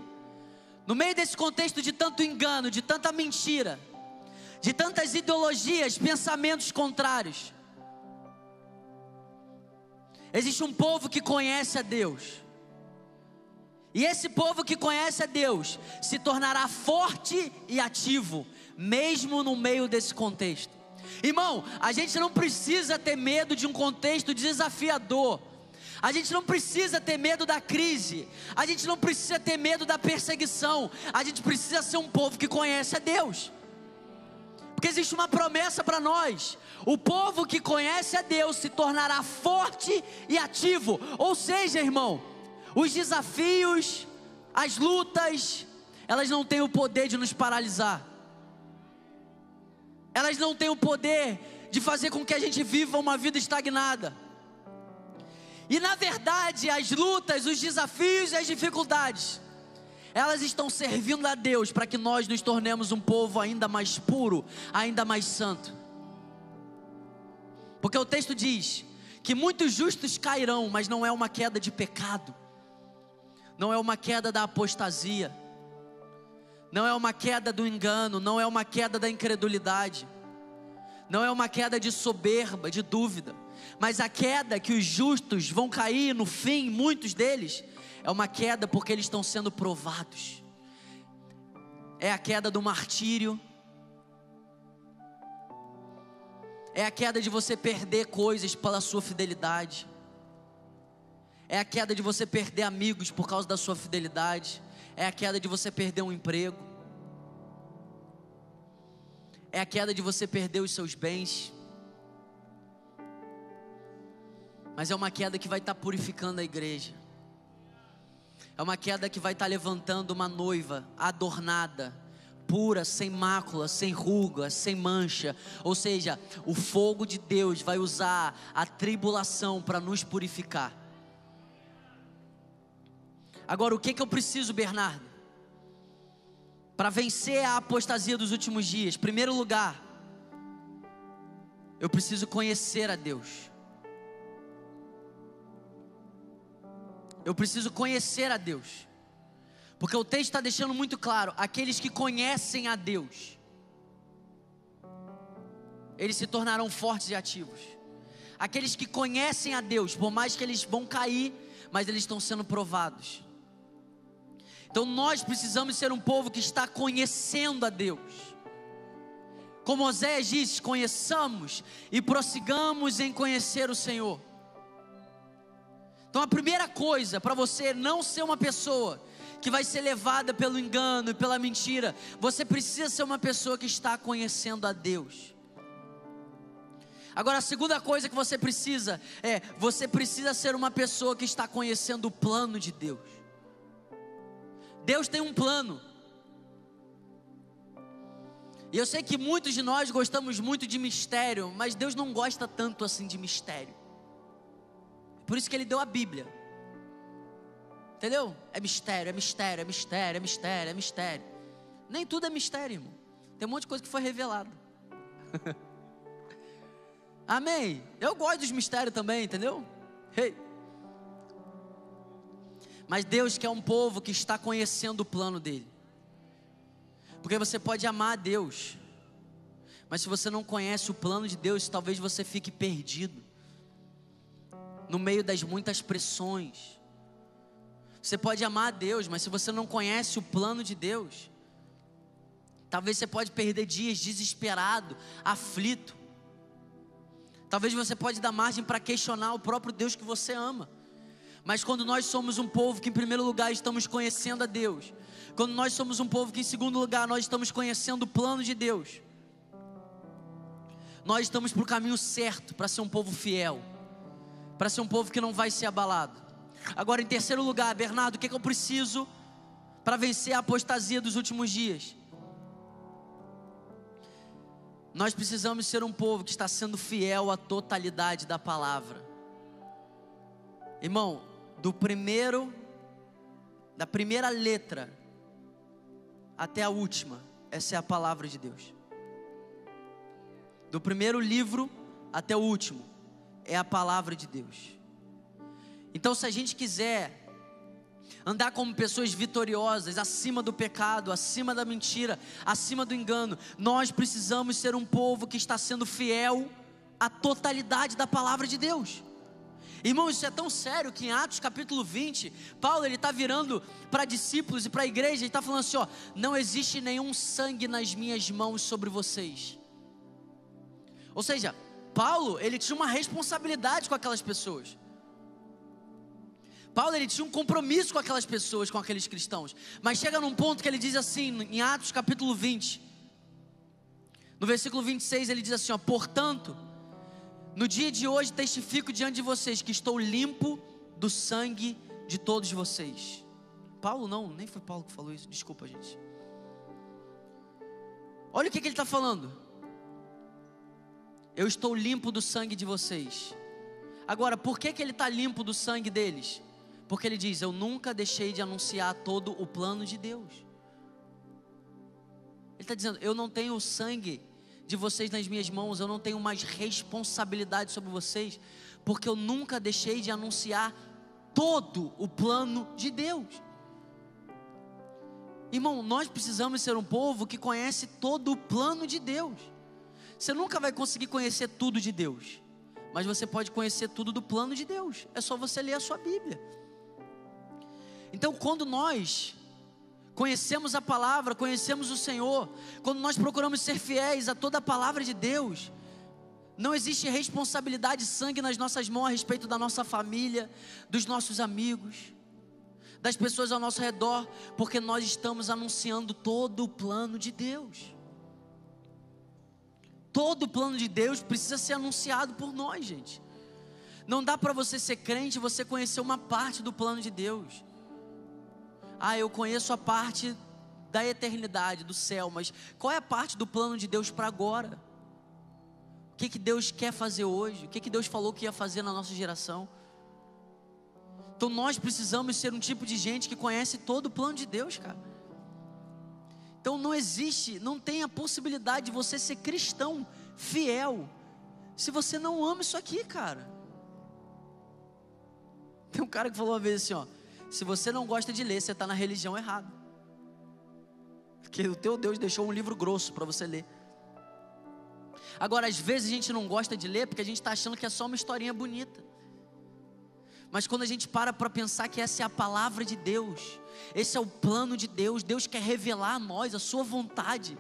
no meio desse contexto de tanto engano, de tanta mentira, de tantas ideologias, pensamentos contrários, existe um povo que conhece a Deus e esse povo que conhece a Deus se tornará forte e ativo, mesmo no meio desse contexto. Irmão, a gente não precisa ter medo de um contexto desafiador. A gente não precisa ter medo da crise. A gente não precisa ter medo da perseguição. A gente precisa ser um povo que conhece a Deus. Porque existe uma promessa para nós: o povo que conhece a Deus se tornará forte e ativo. Ou seja, irmão, os desafios, As lutas, elas não têm o poder de nos paralisar. Elas não têm o poder de fazer com que a gente viva uma vida estagnada. E na verdade, as lutas, os desafios e as dificuldades, elas estão servindo a Deus para que nós nos tornemos um povo ainda mais puro, ainda mais santo. Porque o texto diz que muitos justos cairão, mas não é uma queda de pecado, não é uma queda da apostasia, não é uma queda do engano, não é uma queda da incredulidade, não é uma queda de soberba, de dúvida, mas a queda que os justos vão cair no fim, muitos deles, é uma queda porque eles estão sendo provados. É a queda do martírio. É a queda de você perder coisas pela sua fidelidade. É a queda de você perder amigos por causa da sua fidelidade. É a queda de você perder um emprego. É a queda de você perder os seus bens. Mas é uma queda que vai estar purificando a igreja. É uma queda que vai estar levantando uma noiva adornada, pura, sem mácula, sem ruga, sem mancha. Ou seja, o fogo de Deus vai usar a tribulação para nos purificar. Agora, o que, que eu preciso, Bernardo? Para vencer a apostasia dos últimos dias, primeiro lugar, eu preciso conhecer a Deus. Eu preciso conhecer a Deus. Porque o texto está deixando muito claro: aqueles que conhecem a Deus, eles se tornarão fortes e ativos. Aqueles que conhecem a Deus, por mais que eles vão cair, mas eles estão sendo provados. Então nós precisamos ser um povo que está conhecendo a Deus. Como Oséias diz: conheçamos e prossigamos em conhecer o Senhor. Então a primeira coisa para você não ser uma pessoa que vai ser levada pelo engano e pela mentira, você precisa ser uma pessoa que está conhecendo a Deus. Agora a segunda coisa que você precisa é, você precisa ser uma pessoa que está conhecendo o plano de Deus. Deus tem um plano. E eu sei que muitos de nós gostamos muito de mistério, mas Deus não gosta tanto assim de mistério. Por isso que ele deu a Bíblia. Entendeu? É mistério, é mistério, é mistério, é mistério, é mistério. Nem tudo é mistério, irmão. Tem um monte de coisa que foi revelada. Amém. Eu gosto dos mistérios também, entendeu? Hey. Mas Deus quer um povo que está conhecendo o plano dele. Porque você pode amar a Deus, mas se você não conhece o plano de Deus, talvez você fique perdido no meio das muitas pressões. Você pode amar a Deus, mas se você não conhece o plano de Deus, talvez você pode perder dias desesperado, aflito. Talvez você pode dar margem para questionar o próprio Deus que você ama. Mas quando nós somos um povo que em primeiro lugar estamos conhecendo a Deus, quando nós somos um povo que em segundo lugar nós estamos conhecendo o plano de Deus, nós estamos para o caminho certo para ser um povo fiel para ser um povo que não vai ser abalado. Agora, em terceiro lugar, Bernardo, o que, é que eu preciso para vencer a apostasia dos últimos dias? Nós precisamos ser um povo que está sendo fiel à totalidade da palavra. Irmão, do primeiro, da primeira letra até a última, essa é a palavra de Deus. Do primeiro livro até o último, é a palavra de Deus. Então, se a gente quiser andar como pessoas vitoriosas, acima do pecado, acima da mentira, acima do engano, nós precisamos ser um povo que está sendo fiel à totalidade da palavra de Deus. Irmão, isso é tão sério que em Atos capítulo 20, Paulo ele está virando para discípulos e para a igreja, ele está falando assim: ó, não existe nenhum sangue nas minhas mãos sobre vocês. Ou seja, Paulo, ele tinha uma responsabilidade com aquelas pessoas. Paulo, ele tinha um compromisso com aquelas pessoas, com aqueles cristãos. Mas chega num ponto que ele diz assim, em Atos capítulo 20, no versículo 26, ele diz assim: ó, Portanto, no dia de hoje testifico diante de vocês que estou limpo do sangue de todos vocês. Paulo não, nem foi Paulo que falou isso, desculpa, gente. Olha o que, que ele está falando. Eu estou limpo do sangue de vocês. Agora, por que, que ele está limpo do sangue deles? Porque ele diz: Eu nunca deixei de anunciar todo o plano de Deus. Ele está dizendo: Eu não tenho o sangue de vocês nas minhas mãos, eu não tenho mais responsabilidade sobre vocês, porque eu nunca deixei de anunciar todo o plano de Deus. Irmão, nós precisamos ser um povo que conhece todo o plano de Deus. Você nunca vai conseguir conhecer tudo de Deus, mas você pode conhecer tudo do plano de Deus. É só você ler a sua Bíblia. Então, quando nós conhecemos a palavra, conhecemos o Senhor, quando nós procuramos ser fiéis a toda a palavra de Deus, não existe responsabilidade sangue nas nossas mãos a respeito da nossa família, dos nossos amigos, das pessoas ao nosso redor, porque nós estamos anunciando todo o plano de Deus. Todo o plano de Deus precisa ser anunciado por nós, gente. Não dá para você ser crente e você conhecer uma parte do plano de Deus. Ah, eu conheço a parte da eternidade, do céu, mas qual é a parte do plano de Deus para agora? O que, que Deus quer fazer hoje? O que, que Deus falou que ia fazer na nossa geração? Então nós precisamos ser um tipo de gente que conhece todo o plano de Deus, cara. Então não existe, não tem a possibilidade de você ser cristão fiel se você não ama isso aqui, cara. Tem um cara que falou uma vez assim, ó, se você não gosta de ler, você está na religião errada. Porque o teu Deus deixou um livro grosso para você ler. Agora, às vezes a gente não gosta de ler porque a gente está achando que é só uma historinha bonita. Mas quando a gente para para pensar que essa é a palavra de Deus, esse é o plano de Deus, Deus quer revelar a nós a sua vontade.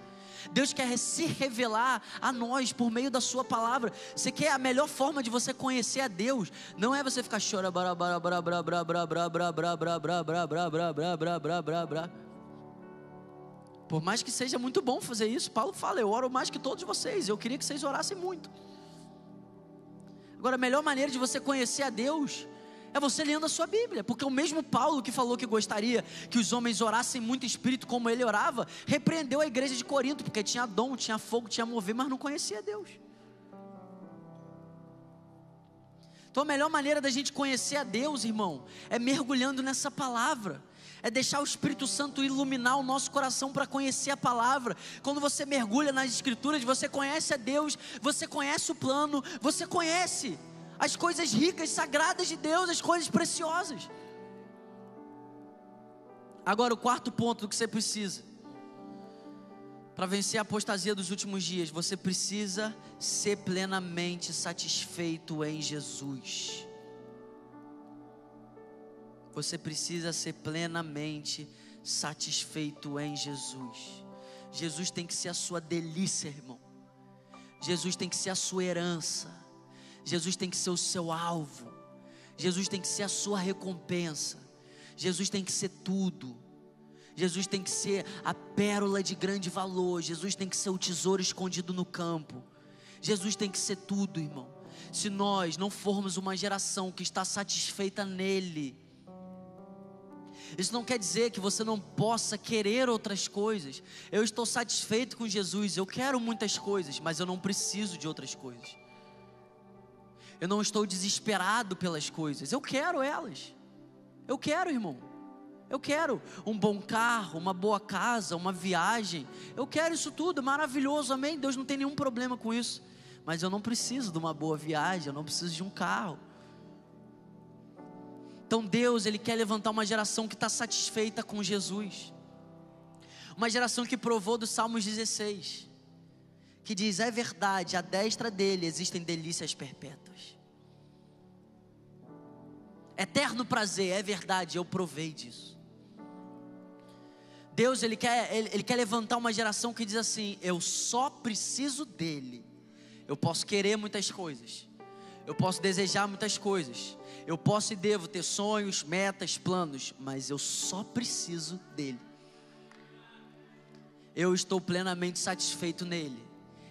Deus quer se revelar a nós por meio da sua palavra. Você quer a melhor forma de você conhecer a Deus, não é você ficar chorando por mais que seja muito bom fazer isso, Paulo fala: Eu oro mais que todos vocês. Eu queria que vocês orassem muito. Agora, a melhor maneira de você conhecer a Deus é você lendo a sua Bíblia, porque o mesmo Paulo que falou que gostaria que os homens orassem muito espírito como ele orava, repreendeu a igreja de Corinto, porque tinha dom, tinha fogo, tinha mover, mas não conhecia Deus. Então a melhor maneira da gente conhecer a Deus, irmão, é mergulhando nessa palavra é deixar o Espírito Santo iluminar o nosso coração para conhecer a palavra. Quando você mergulha nas Escrituras, você conhece a Deus, você conhece o plano, você conhece as coisas ricas, sagradas de Deus, as coisas preciosas. Agora, o quarto ponto que você precisa para vencer a apostasia dos últimos dias, você precisa ser plenamente satisfeito em Jesus. Você precisa ser plenamente satisfeito em Jesus. Jesus tem que ser a sua delícia, irmão. Jesus tem que ser a sua herança. Jesus tem que ser o seu alvo. Jesus tem que ser a sua recompensa. Jesus tem que ser tudo. Jesus tem que ser a pérola de grande valor. Jesus tem que ser o tesouro escondido no campo. Jesus tem que ser tudo, irmão. Se nós não formos uma geração que está satisfeita nele, isso não quer dizer que você não possa querer outras coisas. Eu estou satisfeito com Jesus, eu quero muitas coisas, mas eu não preciso de outras coisas. Eu não estou desesperado pelas coisas, eu quero elas. Eu quero, irmão. Eu quero um bom carro, uma boa casa, uma viagem. Eu quero isso tudo, maravilhoso, amém. Deus não tem nenhum problema com isso. Mas eu não preciso de uma boa viagem, eu não preciso de um carro. Então Deus, Ele quer levantar uma geração que está satisfeita com Jesus. Uma geração que provou do Salmos 16, que diz: É verdade, à destra dele existem delícias perpétuas. Eterno prazer, é verdade, eu provei disso. Deus, Ele quer, ele, ele quer levantar uma geração que diz assim: Eu só preciso dele. Eu posso querer muitas coisas, eu posso desejar muitas coisas, eu posso e devo ter sonhos, metas, planos, mas eu só preciso dele. Eu estou plenamente satisfeito nele.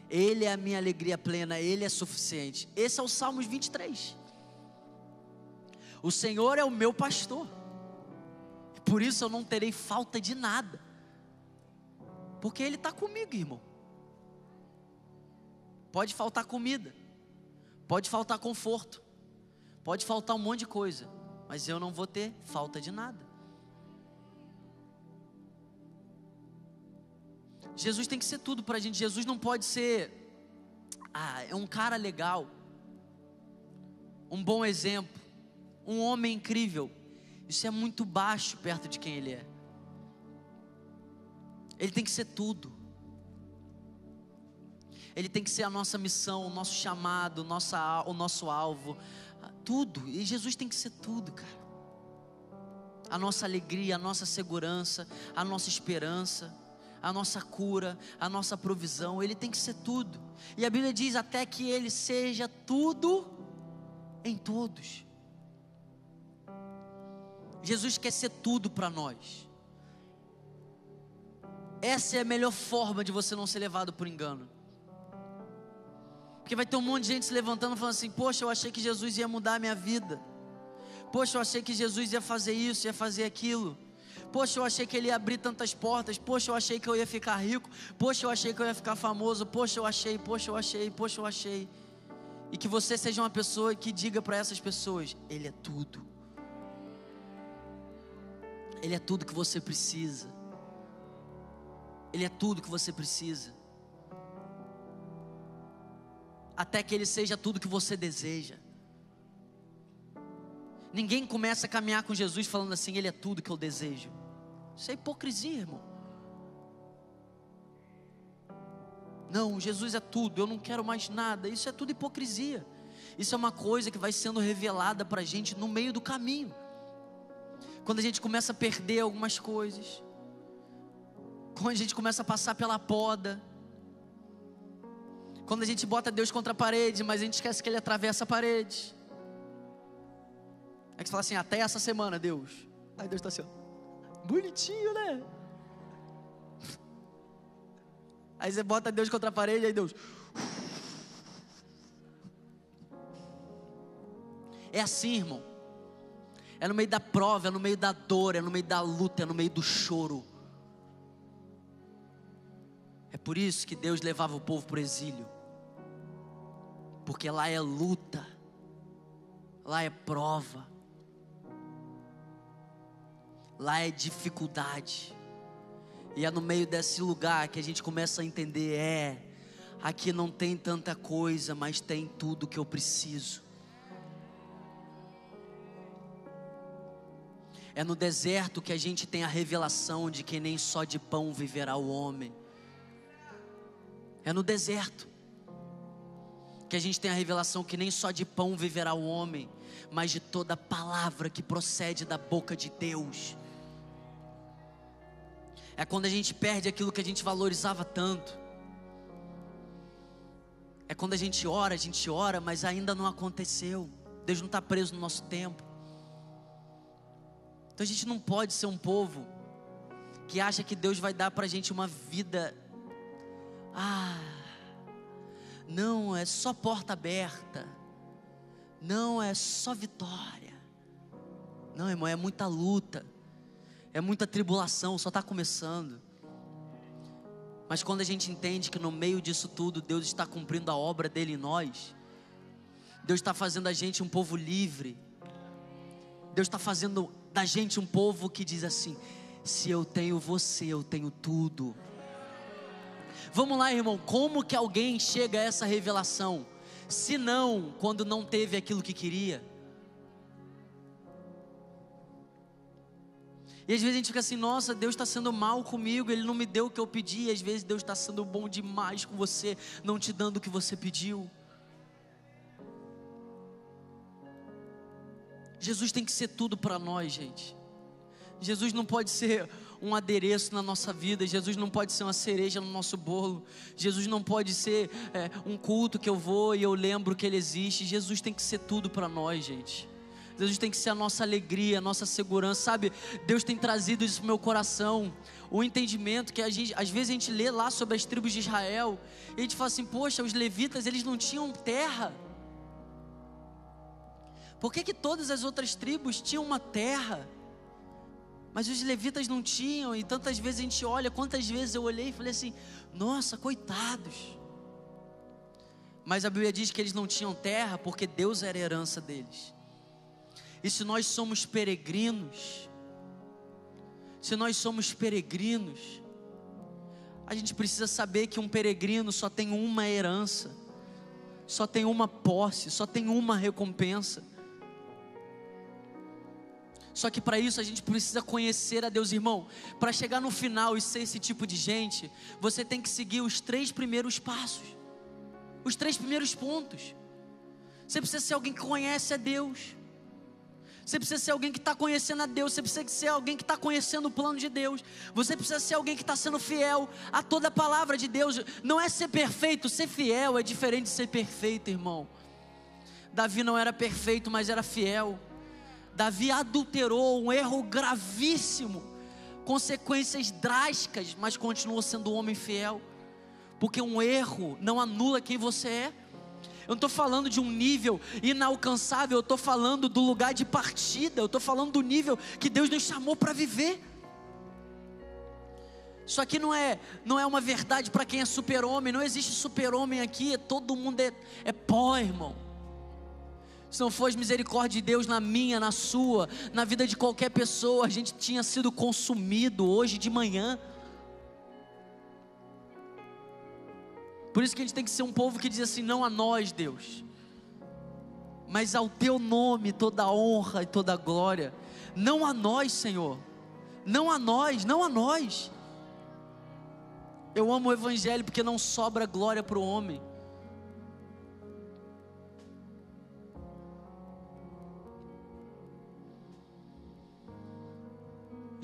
Ele é a minha alegria plena, ele é suficiente. Esse é o Salmos 23. O Senhor é o meu pastor. Por isso eu não terei falta de nada. Porque Ele está comigo, irmão. Pode faltar comida, pode faltar conforto, pode faltar um monte de coisa, mas eu não vou ter falta de nada. Jesus tem que ser tudo para a gente. Jesus não pode ser, ah, é um cara legal, um bom exemplo, um homem incrível. Isso é muito baixo perto de quem ele é. Ele tem que ser tudo. Ele tem que ser a nossa missão, o nosso chamado, nossa, o nosso alvo, tudo. E Jesus tem que ser tudo, cara. A nossa alegria, a nossa segurança, a nossa esperança, a nossa cura, a nossa provisão, Ele tem que ser tudo. E a Bíblia diz até que Ele seja tudo em todos. Jesus quer ser tudo para nós. Essa é a melhor forma de você não ser levado por engano. Porque vai ter um monte de gente se levantando falando assim: Poxa, eu achei que Jesus ia mudar a minha vida. Poxa, eu achei que Jesus ia fazer isso, ia fazer aquilo. Poxa, eu achei que ele ia abrir tantas portas. Poxa, eu achei que eu ia ficar rico. Poxa, eu achei que eu ia ficar famoso. Poxa, eu achei, poxa, eu achei, poxa, eu achei. E que você seja uma pessoa que diga para essas pessoas: Ele é tudo. Ele é tudo que você precisa. Ele é tudo que você precisa até que ele seja tudo que você deseja. Ninguém começa a caminhar com Jesus falando assim, Ele é tudo que eu desejo. Isso é hipocrisia, irmão. Não, Jesus é tudo, eu não quero mais nada. Isso é tudo hipocrisia. Isso é uma coisa que vai sendo revelada para a gente no meio do caminho. Quando a gente começa a perder algumas coisas, quando a gente começa a passar pela poda, quando a gente bota Deus contra a parede, mas a gente esquece que Ele atravessa a parede. É que você fala assim, até essa semana, Deus. Aí Deus está assim, ó, bonitinho, né? Aí você bota Deus contra a parede, aí Deus. É assim, irmão. É no meio da prova, é no meio da dor, é no meio da luta, é no meio do choro. É por isso que Deus levava o povo para o exílio porque lá é luta, lá é prova, lá é dificuldade, e é no meio desse lugar que a gente começa a entender: é, aqui não tem tanta coisa, mas tem tudo que eu preciso. É no deserto que a gente tem a revelação de que nem só de pão viverá o homem. É no deserto que a gente tem a revelação que nem só de pão viverá o homem, mas de toda palavra que procede da boca de Deus. É quando a gente perde aquilo que a gente valorizava tanto. É quando a gente ora, a gente ora, mas ainda não aconteceu. Deus não está preso no nosso tempo. Então a gente não pode ser um povo que acha que Deus vai dar para a gente uma vida. Ah, não é só porta aberta, não é só vitória. Não, irmão, é muita luta, é muita tribulação, só está começando. Mas quando a gente entende que no meio disso tudo Deus está cumprindo a obra dele em nós, Deus está fazendo a gente um povo livre, Deus está fazendo da gente um povo que diz assim: se eu tenho você, eu tenho tudo. Vamos lá, irmão, como que alguém chega a essa revelação? Se não, quando não teve aquilo que queria. E às vezes a gente fica assim, nossa, Deus está sendo mal comigo, Ele não me deu o que eu pedi. E às vezes Deus está sendo bom demais com você, não te dando o que você pediu. Jesus tem que ser tudo para nós, gente. Jesus não pode ser um adereço na nossa vida, Jesus não pode ser uma cereja no nosso bolo, Jesus não pode ser é, um culto que eu vou e eu lembro que Ele existe. Jesus tem que ser tudo para nós, gente. Jesus tem que ser a nossa alegria, a nossa segurança, sabe? Deus tem trazido isso no meu coração, o entendimento que a gente, às vezes a gente lê lá sobre as tribos de Israel, e a gente fala assim: poxa, os levitas eles não tinham terra. Por que, que todas as outras tribos tinham uma terra? Mas os levitas não tinham, e tantas vezes a gente olha, quantas vezes eu olhei e falei assim: nossa, coitados. Mas a Bíblia diz que eles não tinham terra porque Deus era a herança deles. E se nós somos peregrinos, se nós somos peregrinos, a gente precisa saber que um peregrino só tem uma herança, só tem uma posse, só tem uma recompensa. Só que para isso a gente precisa conhecer a Deus, irmão. Para chegar no final e ser esse tipo de gente, você tem que seguir os três primeiros passos, os três primeiros pontos. Você precisa ser alguém que conhece a Deus. Você precisa ser alguém que está conhecendo a Deus. Você precisa ser alguém que está conhecendo o plano de Deus. Você precisa ser alguém que está sendo fiel a toda a palavra de Deus. Não é ser perfeito, ser fiel é diferente de ser perfeito, irmão. Davi não era perfeito, mas era fiel. Davi adulterou, um erro gravíssimo, consequências drásticas, mas continuou sendo um homem fiel, porque um erro não anula quem você é. Eu não estou falando de um nível inalcançável, eu estou falando do lugar de partida, eu estou falando do nível que Deus nos chamou para viver. Isso aqui não é, não é uma verdade para quem é super-homem, não existe super-homem aqui, todo mundo é, é pó, irmão se não fosse misericórdia de Deus na minha, na sua, na vida de qualquer pessoa, a gente tinha sido consumido hoje de manhã. Por isso que a gente tem que ser um povo que diz assim: não a nós, Deus, mas ao teu nome toda honra e toda glória. Não a nós, Senhor, não a nós, não a nós. Eu amo o Evangelho porque não sobra glória para o homem.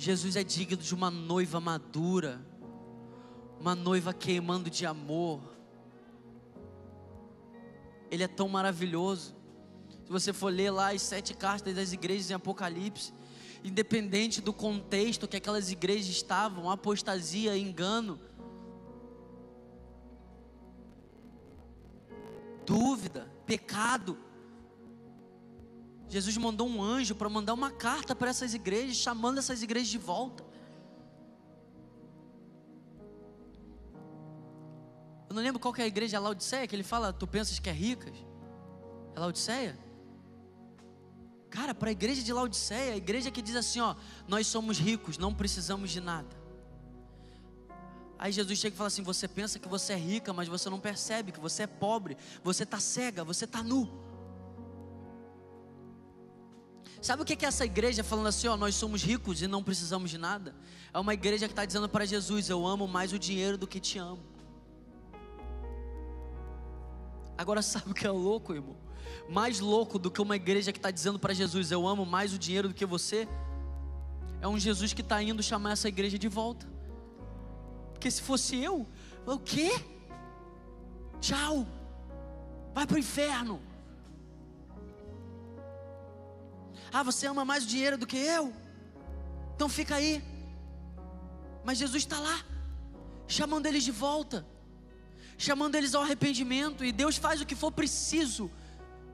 Jesus é digno de uma noiva madura, uma noiva queimando de amor. Ele é tão maravilhoso. Se você for ler lá as sete cartas das igrejas em Apocalipse, independente do contexto que aquelas igrejas estavam, apostasia, engano, dúvida, pecado, Jesus mandou um anjo para mandar uma carta para essas igrejas, chamando essas igrejas de volta. Eu não lembro qual que é a igreja a Laodiceia, que ele fala, tu pensas que é rica? É Laodiceia? Cara, para a igreja de Laodiceia, a igreja que diz assim, ó, nós somos ricos, não precisamos de nada. Aí Jesus chega e fala assim: você pensa que você é rica, mas você não percebe que você é pobre, você está cega, você está nu. Sabe o que é essa igreja falando assim, ó, nós somos ricos e não precisamos de nada? É uma igreja que está dizendo para Jesus, eu amo mais o dinheiro do que te amo. Agora sabe o que é louco, irmão? Mais louco do que uma igreja que está dizendo para Jesus, eu amo mais o dinheiro do que você, é um Jesus que está indo chamar essa igreja de volta. Porque se fosse eu, o quê? Tchau, vai para o inferno. Ah, você ama mais o dinheiro do que eu? Então fica aí. Mas Jesus está lá, chamando eles de volta, chamando eles ao arrependimento, e Deus faz o que for preciso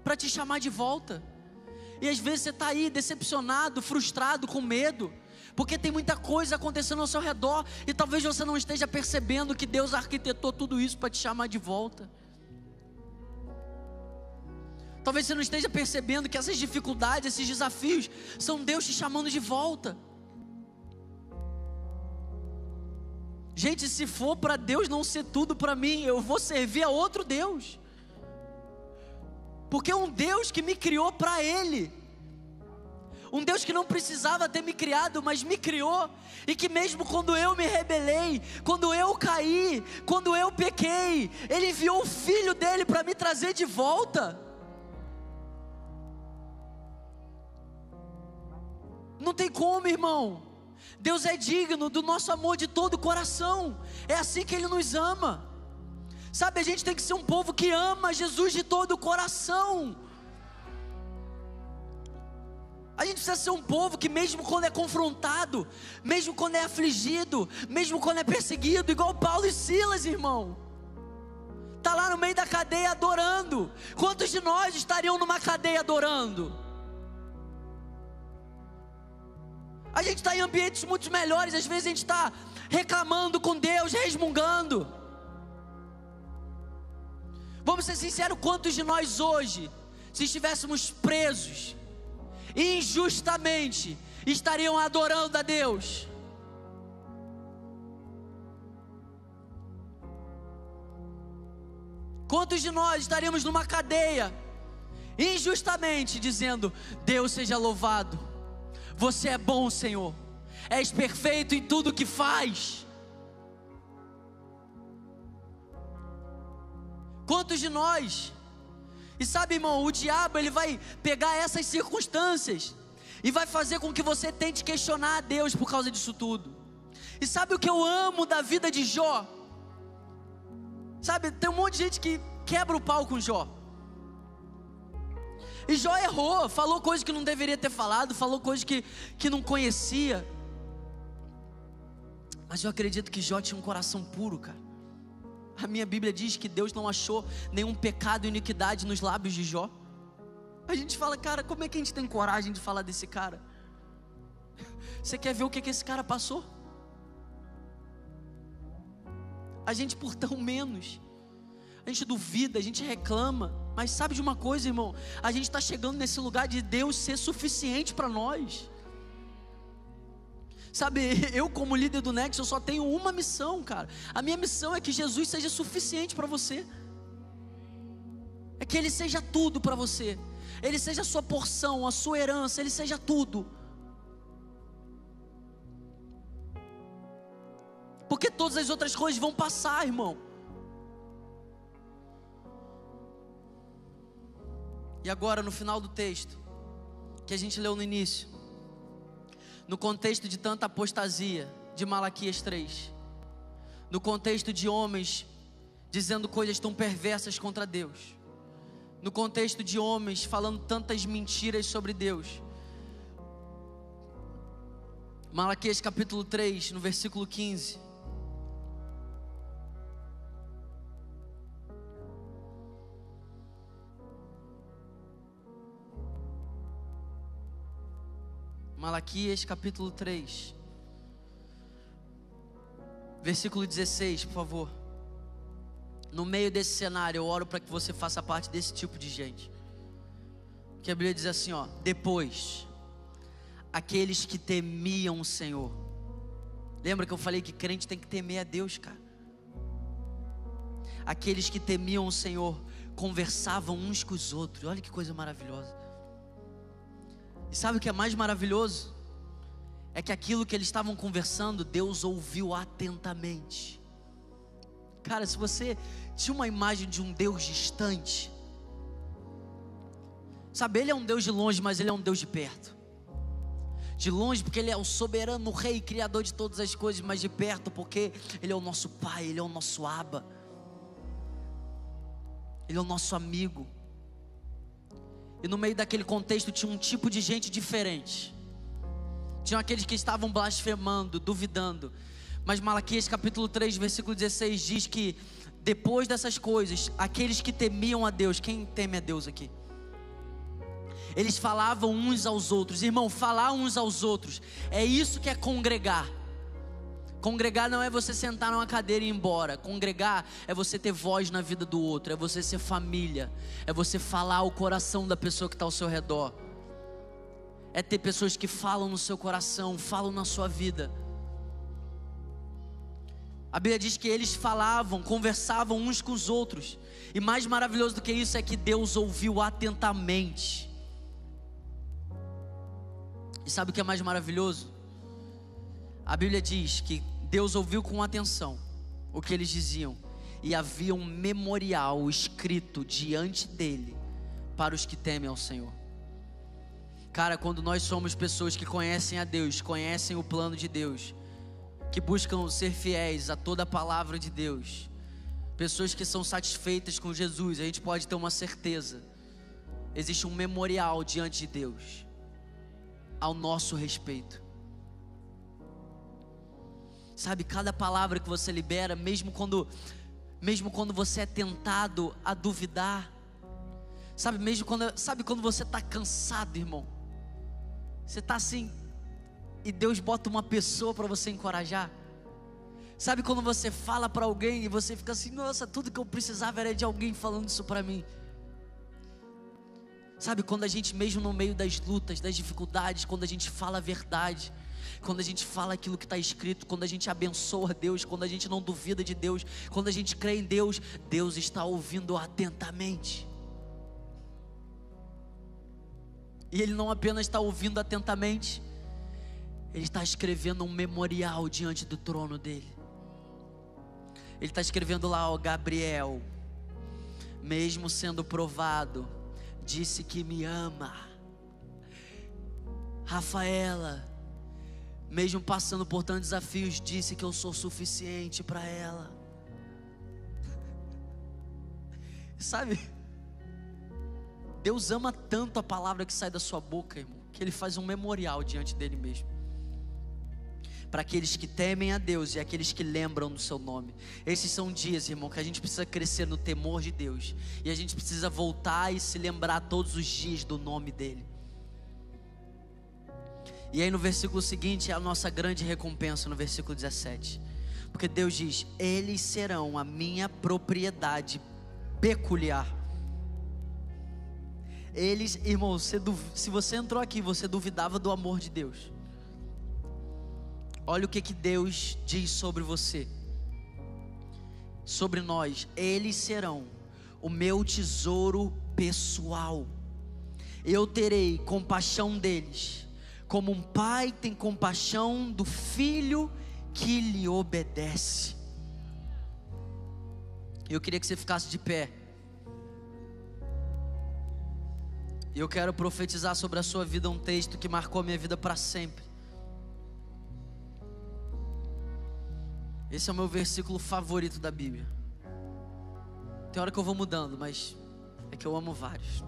para te chamar de volta. E às vezes você está aí decepcionado, frustrado, com medo, porque tem muita coisa acontecendo ao seu redor, e talvez você não esteja percebendo que Deus arquitetou tudo isso para te chamar de volta. Talvez você não esteja percebendo que essas dificuldades, esses desafios, são Deus te chamando de volta. Gente, se for para Deus não ser tudo para mim, eu vou servir a outro Deus. Porque é um Deus que me criou para Ele. Um Deus que não precisava ter me criado, mas me criou. E que mesmo quando eu me rebelei, quando eu caí, quando eu pequei, Ele enviou o Filho dele para me trazer de volta. Não tem como, irmão. Deus é digno do nosso amor de todo o coração. É assim que Ele nos ama. Sabe, a gente tem que ser um povo que ama Jesus de todo o coração. A gente precisa ser um povo que, mesmo quando é confrontado, mesmo quando é afligido, mesmo quando é perseguido, igual Paulo e Silas, irmão, está lá no meio da cadeia adorando. Quantos de nós estariam numa cadeia adorando? A gente está em ambientes muito melhores, às vezes a gente está reclamando com Deus, resmungando. Vamos ser sinceros, quantos de nós hoje, se estivéssemos presos, injustamente, estariam adorando a Deus? Quantos de nós estaríamos numa cadeia, injustamente, dizendo: Deus seja louvado, você é bom, Senhor, és perfeito em tudo que faz. Quantos de nós? E sabe, irmão, o diabo ele vai pegar essas circunstâncias e vai fazer com que você tente questionar a Deus por causa disso tudo. E sabe o que eu amo da vida de Jó? Sabe, tem um monte de gente que quebra o pau com Jó. E Jó errou, falou coisas que não deveria ter falado, falou coisas que, que não conhecia. Mas eu acredito que Jó tinha um coração puro, cara. A minha Bíblia diz que Deus não achou nenhum pecado e iniquidade nos lábios de Jó. A gente fala, cara, como é que a gente tem coragem de falar desse cara? Você quer ver o que, que esse cara passou? A gente por tão menos. A gente duvida, a gente reclama. Mas sabe de uma coisa, irmão? A gente está chegando nesse lugar de Deus ser suficiente para nós. Sabe, eu como líder do Nexo, eu só tenho uma missão, cara. A minha missão é que Jesus seja suficiente para você. É que Ele seja tudo para você. Ele seja a sua porção, a sua herança, Ele seja tudo. Porque todas as outras coisas vão passar, irmão. E agora, no final do texto, que a gente leu no início, no contexto de tanta apostasia, de Malaquias 3, no contexto de homens dizendo coisas tão perversas contra Deus, no contexto de homens falando tantas mentiras sobre Deus. Malaquias capítulo 3, no versículo 15. Malaquias capítulo 3, versículo 16, por favor. No meio desse cenário, eu oro para que você faça parte desse tipo de gente. Que a Bíblia diz assim, ó: depois, aqueles que temiam o Senhor. Lembra que eu falei que crente tem que temer a Deus, cara? Aqueles que temiam o Senhor conversavam uns com os outros. Olha que coisa maravilhosa. E sabe o que é mais maravilhoso? É que aquilo que eles estavam conversando, Deus ouviu atentamente. Cara, se você tinha uma imagem de um Deus distante, sabe, Ele é um Deus de longe, mas Ele é um Deus de perto. De longe, porque Ele é o soberano, o Rei, Criador de todas as coisas, mas de perto, porque Ele é o nosso Pai, Ele é o nosso Aba, Ele é o nosso amigo. E no meio daquele contexto tinha um tipo de gente diferente. Tinham aqueles que estavam blasfemando, duvidando. Mas Malaquias capítulo 3, versículo 16 diz que depois dessas coisas, aqueles que temiam a Deus, quem teme a Deus aqui? Eles falavam uns aos outros, irmão, falar uns aos outros, é isso que é congregar. Congregar não é você sentar numa cadeira e ir embora. Congregar é você ter voz na vida do outro, é você ser família, é você falar o coração da pessoa que está ao seu redor. É ter pessoas que falam no seu coração, falam na sua vida. A Bíblia diz que eles falavam, conversavam uns com os outros. E mais maravilhoso do que isso é que Deus ouviu atentamente. E sabe o que é mais maravilhoso? A Bíblia diz que Deus ouviu com atenção o que eles diziam, e havia um memorial escrito diante dele para os que temem ao Senhor. Cara, quando nós somos pessoas que conhecem a Deus, conhecem o plano de Deus, que buscam ser fiéis a toda a palavra de Deus, pessoas que são satisfeitas com Jesus, a gente pode ter uma certeza: existe um memorial diante de Deus ao nosso respeito. Sabe, cada palavra que você libera, mesmo quando mesmo quando você é tentado a duvidar. Sabe, mesmo quando, sabe quando você está cansado, irmão? Você está assim, e Deus bota uma pessoa para você encorajar? Sabe quando você fala para alguém e você fica assim, nossa, tudo que eu precisava era de alguém falando isso para mim. Sabe quando a gente mesmo no meio das lutas, das dificuldades, quando a gente fala a verdade, quando a gente fala aquilo que está escrito, quando a gente abençoa Deus, quando a gente não duvida de Deus, quando a gente crê em Deus, Deus está ouvindo atentamente. E Ele não apenas está ouvindo atentamente, Ele está escrevendo um memorial diante do trono dele. Ele está escrevendo lá, ó, Gabriel, mesmo sendo provado, disse que me ama. Rafaela, mesmo passando por tantos desafios, disse que eu sou suficiente para ela. Sabe? Deus ama tanto a palavra que sai da sua boca, irmão, que ele faz um memorial diante dele mesmo para aqueles que temem a Deus e aqueles que lembram do seu nome. Esses são dias, irmão, que a gente precisa crescer no temor de Deus e a gente precisa voltar e se lembrar todos os dias do nome dele. E aí no versículo seguinte é a nossa grande recompensa, no versículo 17. Porque Deus diz: Eles serão a minha propriedade peculiar. Eles, irmão, se você entrou aqui, você duvidava do amor de Deus. Olha o que, que Deus diz sobre você, sobre nós. Eles serão o meu tesouro pessoal. Eu terei compaixão deles, como um pai tem compaixão do filho que lhe obedece. Eu queria que você ficasse de pé. Eu quero profetizar sobre a sua vida um texto que marcou a minha vida para sempre. Esse é o meu versículo favorito da Bíblia. Tem hora que eu vou mudando, mas é que eu amo vários.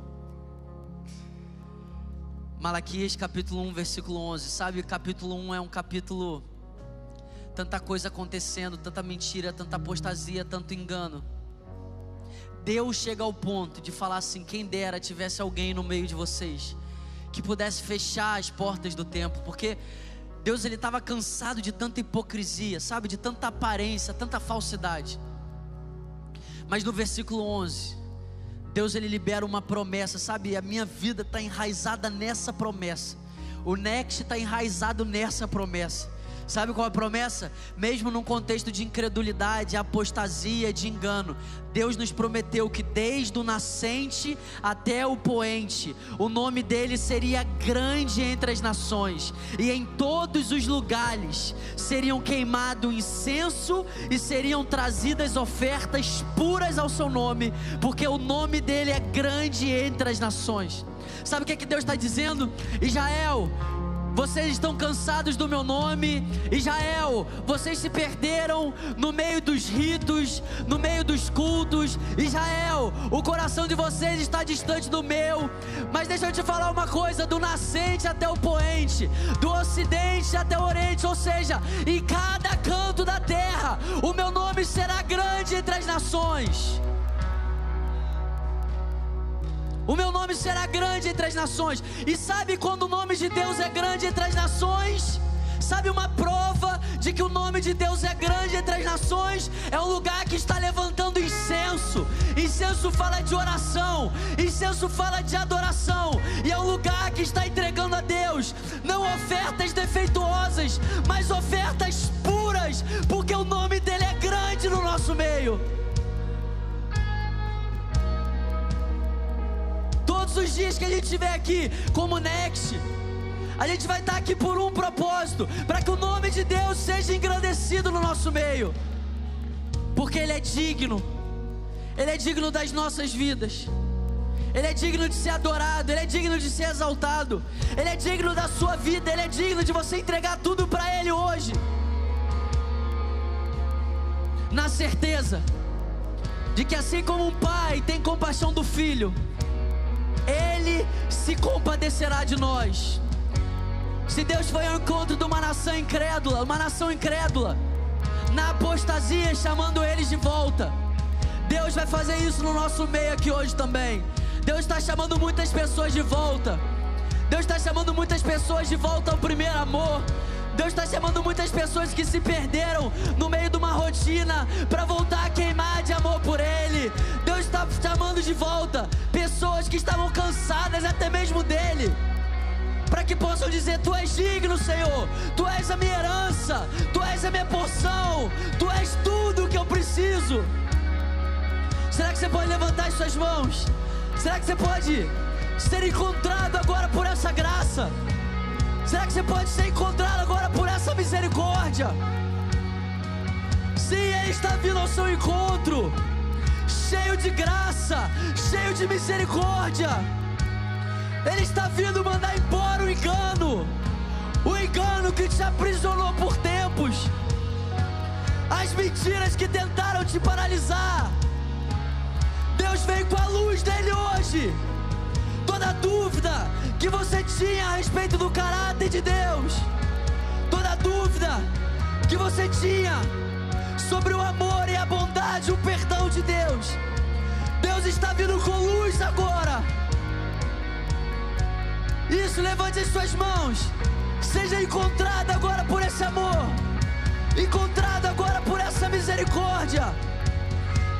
Malaquias capítulo 1, versículo 11. Sabe, capítulo 1 é um capítulo tanta coisa acontecendo, tanta mentira, tanta apostasia, tanto engano. Deus chega ao ponto de falar assim: quem dera tivesse alguém no meio de vocês que pudesse fechar as portas do tempo, porque Deus ele estava cansado de tanta hipocrisia, sabe, de tanta aparência, tanta falsidade. Mas no versículo 11, Deus ele libera uma promessa, sabe? A minha vida está enraizada nessa promessa. O Next está enraizado nessa promessa. Sabe qual é a promessa? Mesmo num contexto de incredulidade, apostasia, de engano, Deus nos prometeu que desde o nascente até o poente, o nome dele seria grande entre as nações, e em todos os lugares seriam queimado incenso e seriam trazidas ofertas puras ao seu nome, porque o nome dele é grande entre as nações. Sabe o que, é que Deus está dizendo? Israel, vocês estão cansados do meu nome, Israel. Vocês se perderam no meio dos ritos, no meio dos cultos, Israel. O coração de vocês está distante do meu. Mas deixa eu te falar uma coisa: do nascente até o poente, do ocidente até o oriente, ou seja, em cada canto da terra, o meu nome será grande entre as nações. O meu nome será grande entre as nações. E sabe quando o nome de Deus é grande entre as nações? Sabe uma prova de que o nome de Deus é grande entre as nações? É um lugar que está levantando incenso. Incenso fala de oração, incenso fala de adoração, e é um lugar que está entregando a Deus não ofertas defeituosas, mas ofertas puras, porque o nome dele é grande no nosso meio. Os dias que a gente estiver aqui, como Next, a gente vai estar aqui por um propósito: para que o nome de Deus seja engrandecido no nosso meio, porque Ele é digno, Ele é digno das nossas vidas. Ele é digno de ser adorado, Ele é digno de ser exaltado, Ele é digno da sua vida, Ele é digno de você entregar tudo para Ele hoje. Na certeza de que assim como um pai tem compaixão do filho, ele se compadecerá de nós. Se Deus foi ao encontro de uma nação incrédula, uma nação incrédula, na apostasia, chamando eles de volta, Deus vai fazer isso no nosso meio aqui hoje também. Deus está chamando muitas pessoas de volta. Deus está chamando muitas pessoas de volta ao primeiro amor. Deus está chamando muitas pessoas que se perderam no meio de uma rotina para voltar a queimar de amor por Ele. Deus está chamando de volta pessoas que estavam cansadas até mesmo dele. Para que possam dizer: Tu és digno, Senhor, Tu és a minha herança, Tu és a minha porção, Tu és tudo que eu preciso. Será que você pode levantar as suas mãos? Será que você pode ser encontrado agora por essa graça? Será que você pode ser encontrado agora por essa misericórdia? Sim, Ele está vindo ao seu encontro, cheio de graça, cheio de misericórdia. Ele está vindo mandar embora o engano, o engano que te aprisionou por tempos, as mentiras que tentaram te paralisar. Deus vem com a luz dele hoje toda dúvida que você tinha a respeito do caráter de Deus, toda dúvida que você tinha sobre o amor e a bondade, o perdão de Deus. Deus está vindo com luz agora. Isso, levante as suas mãos. Seja encontrado agora por esse amor. Encontrado agora por essa misericórdia.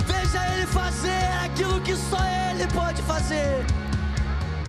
Veja Ele fazer aquilo que só Ele pode fazer.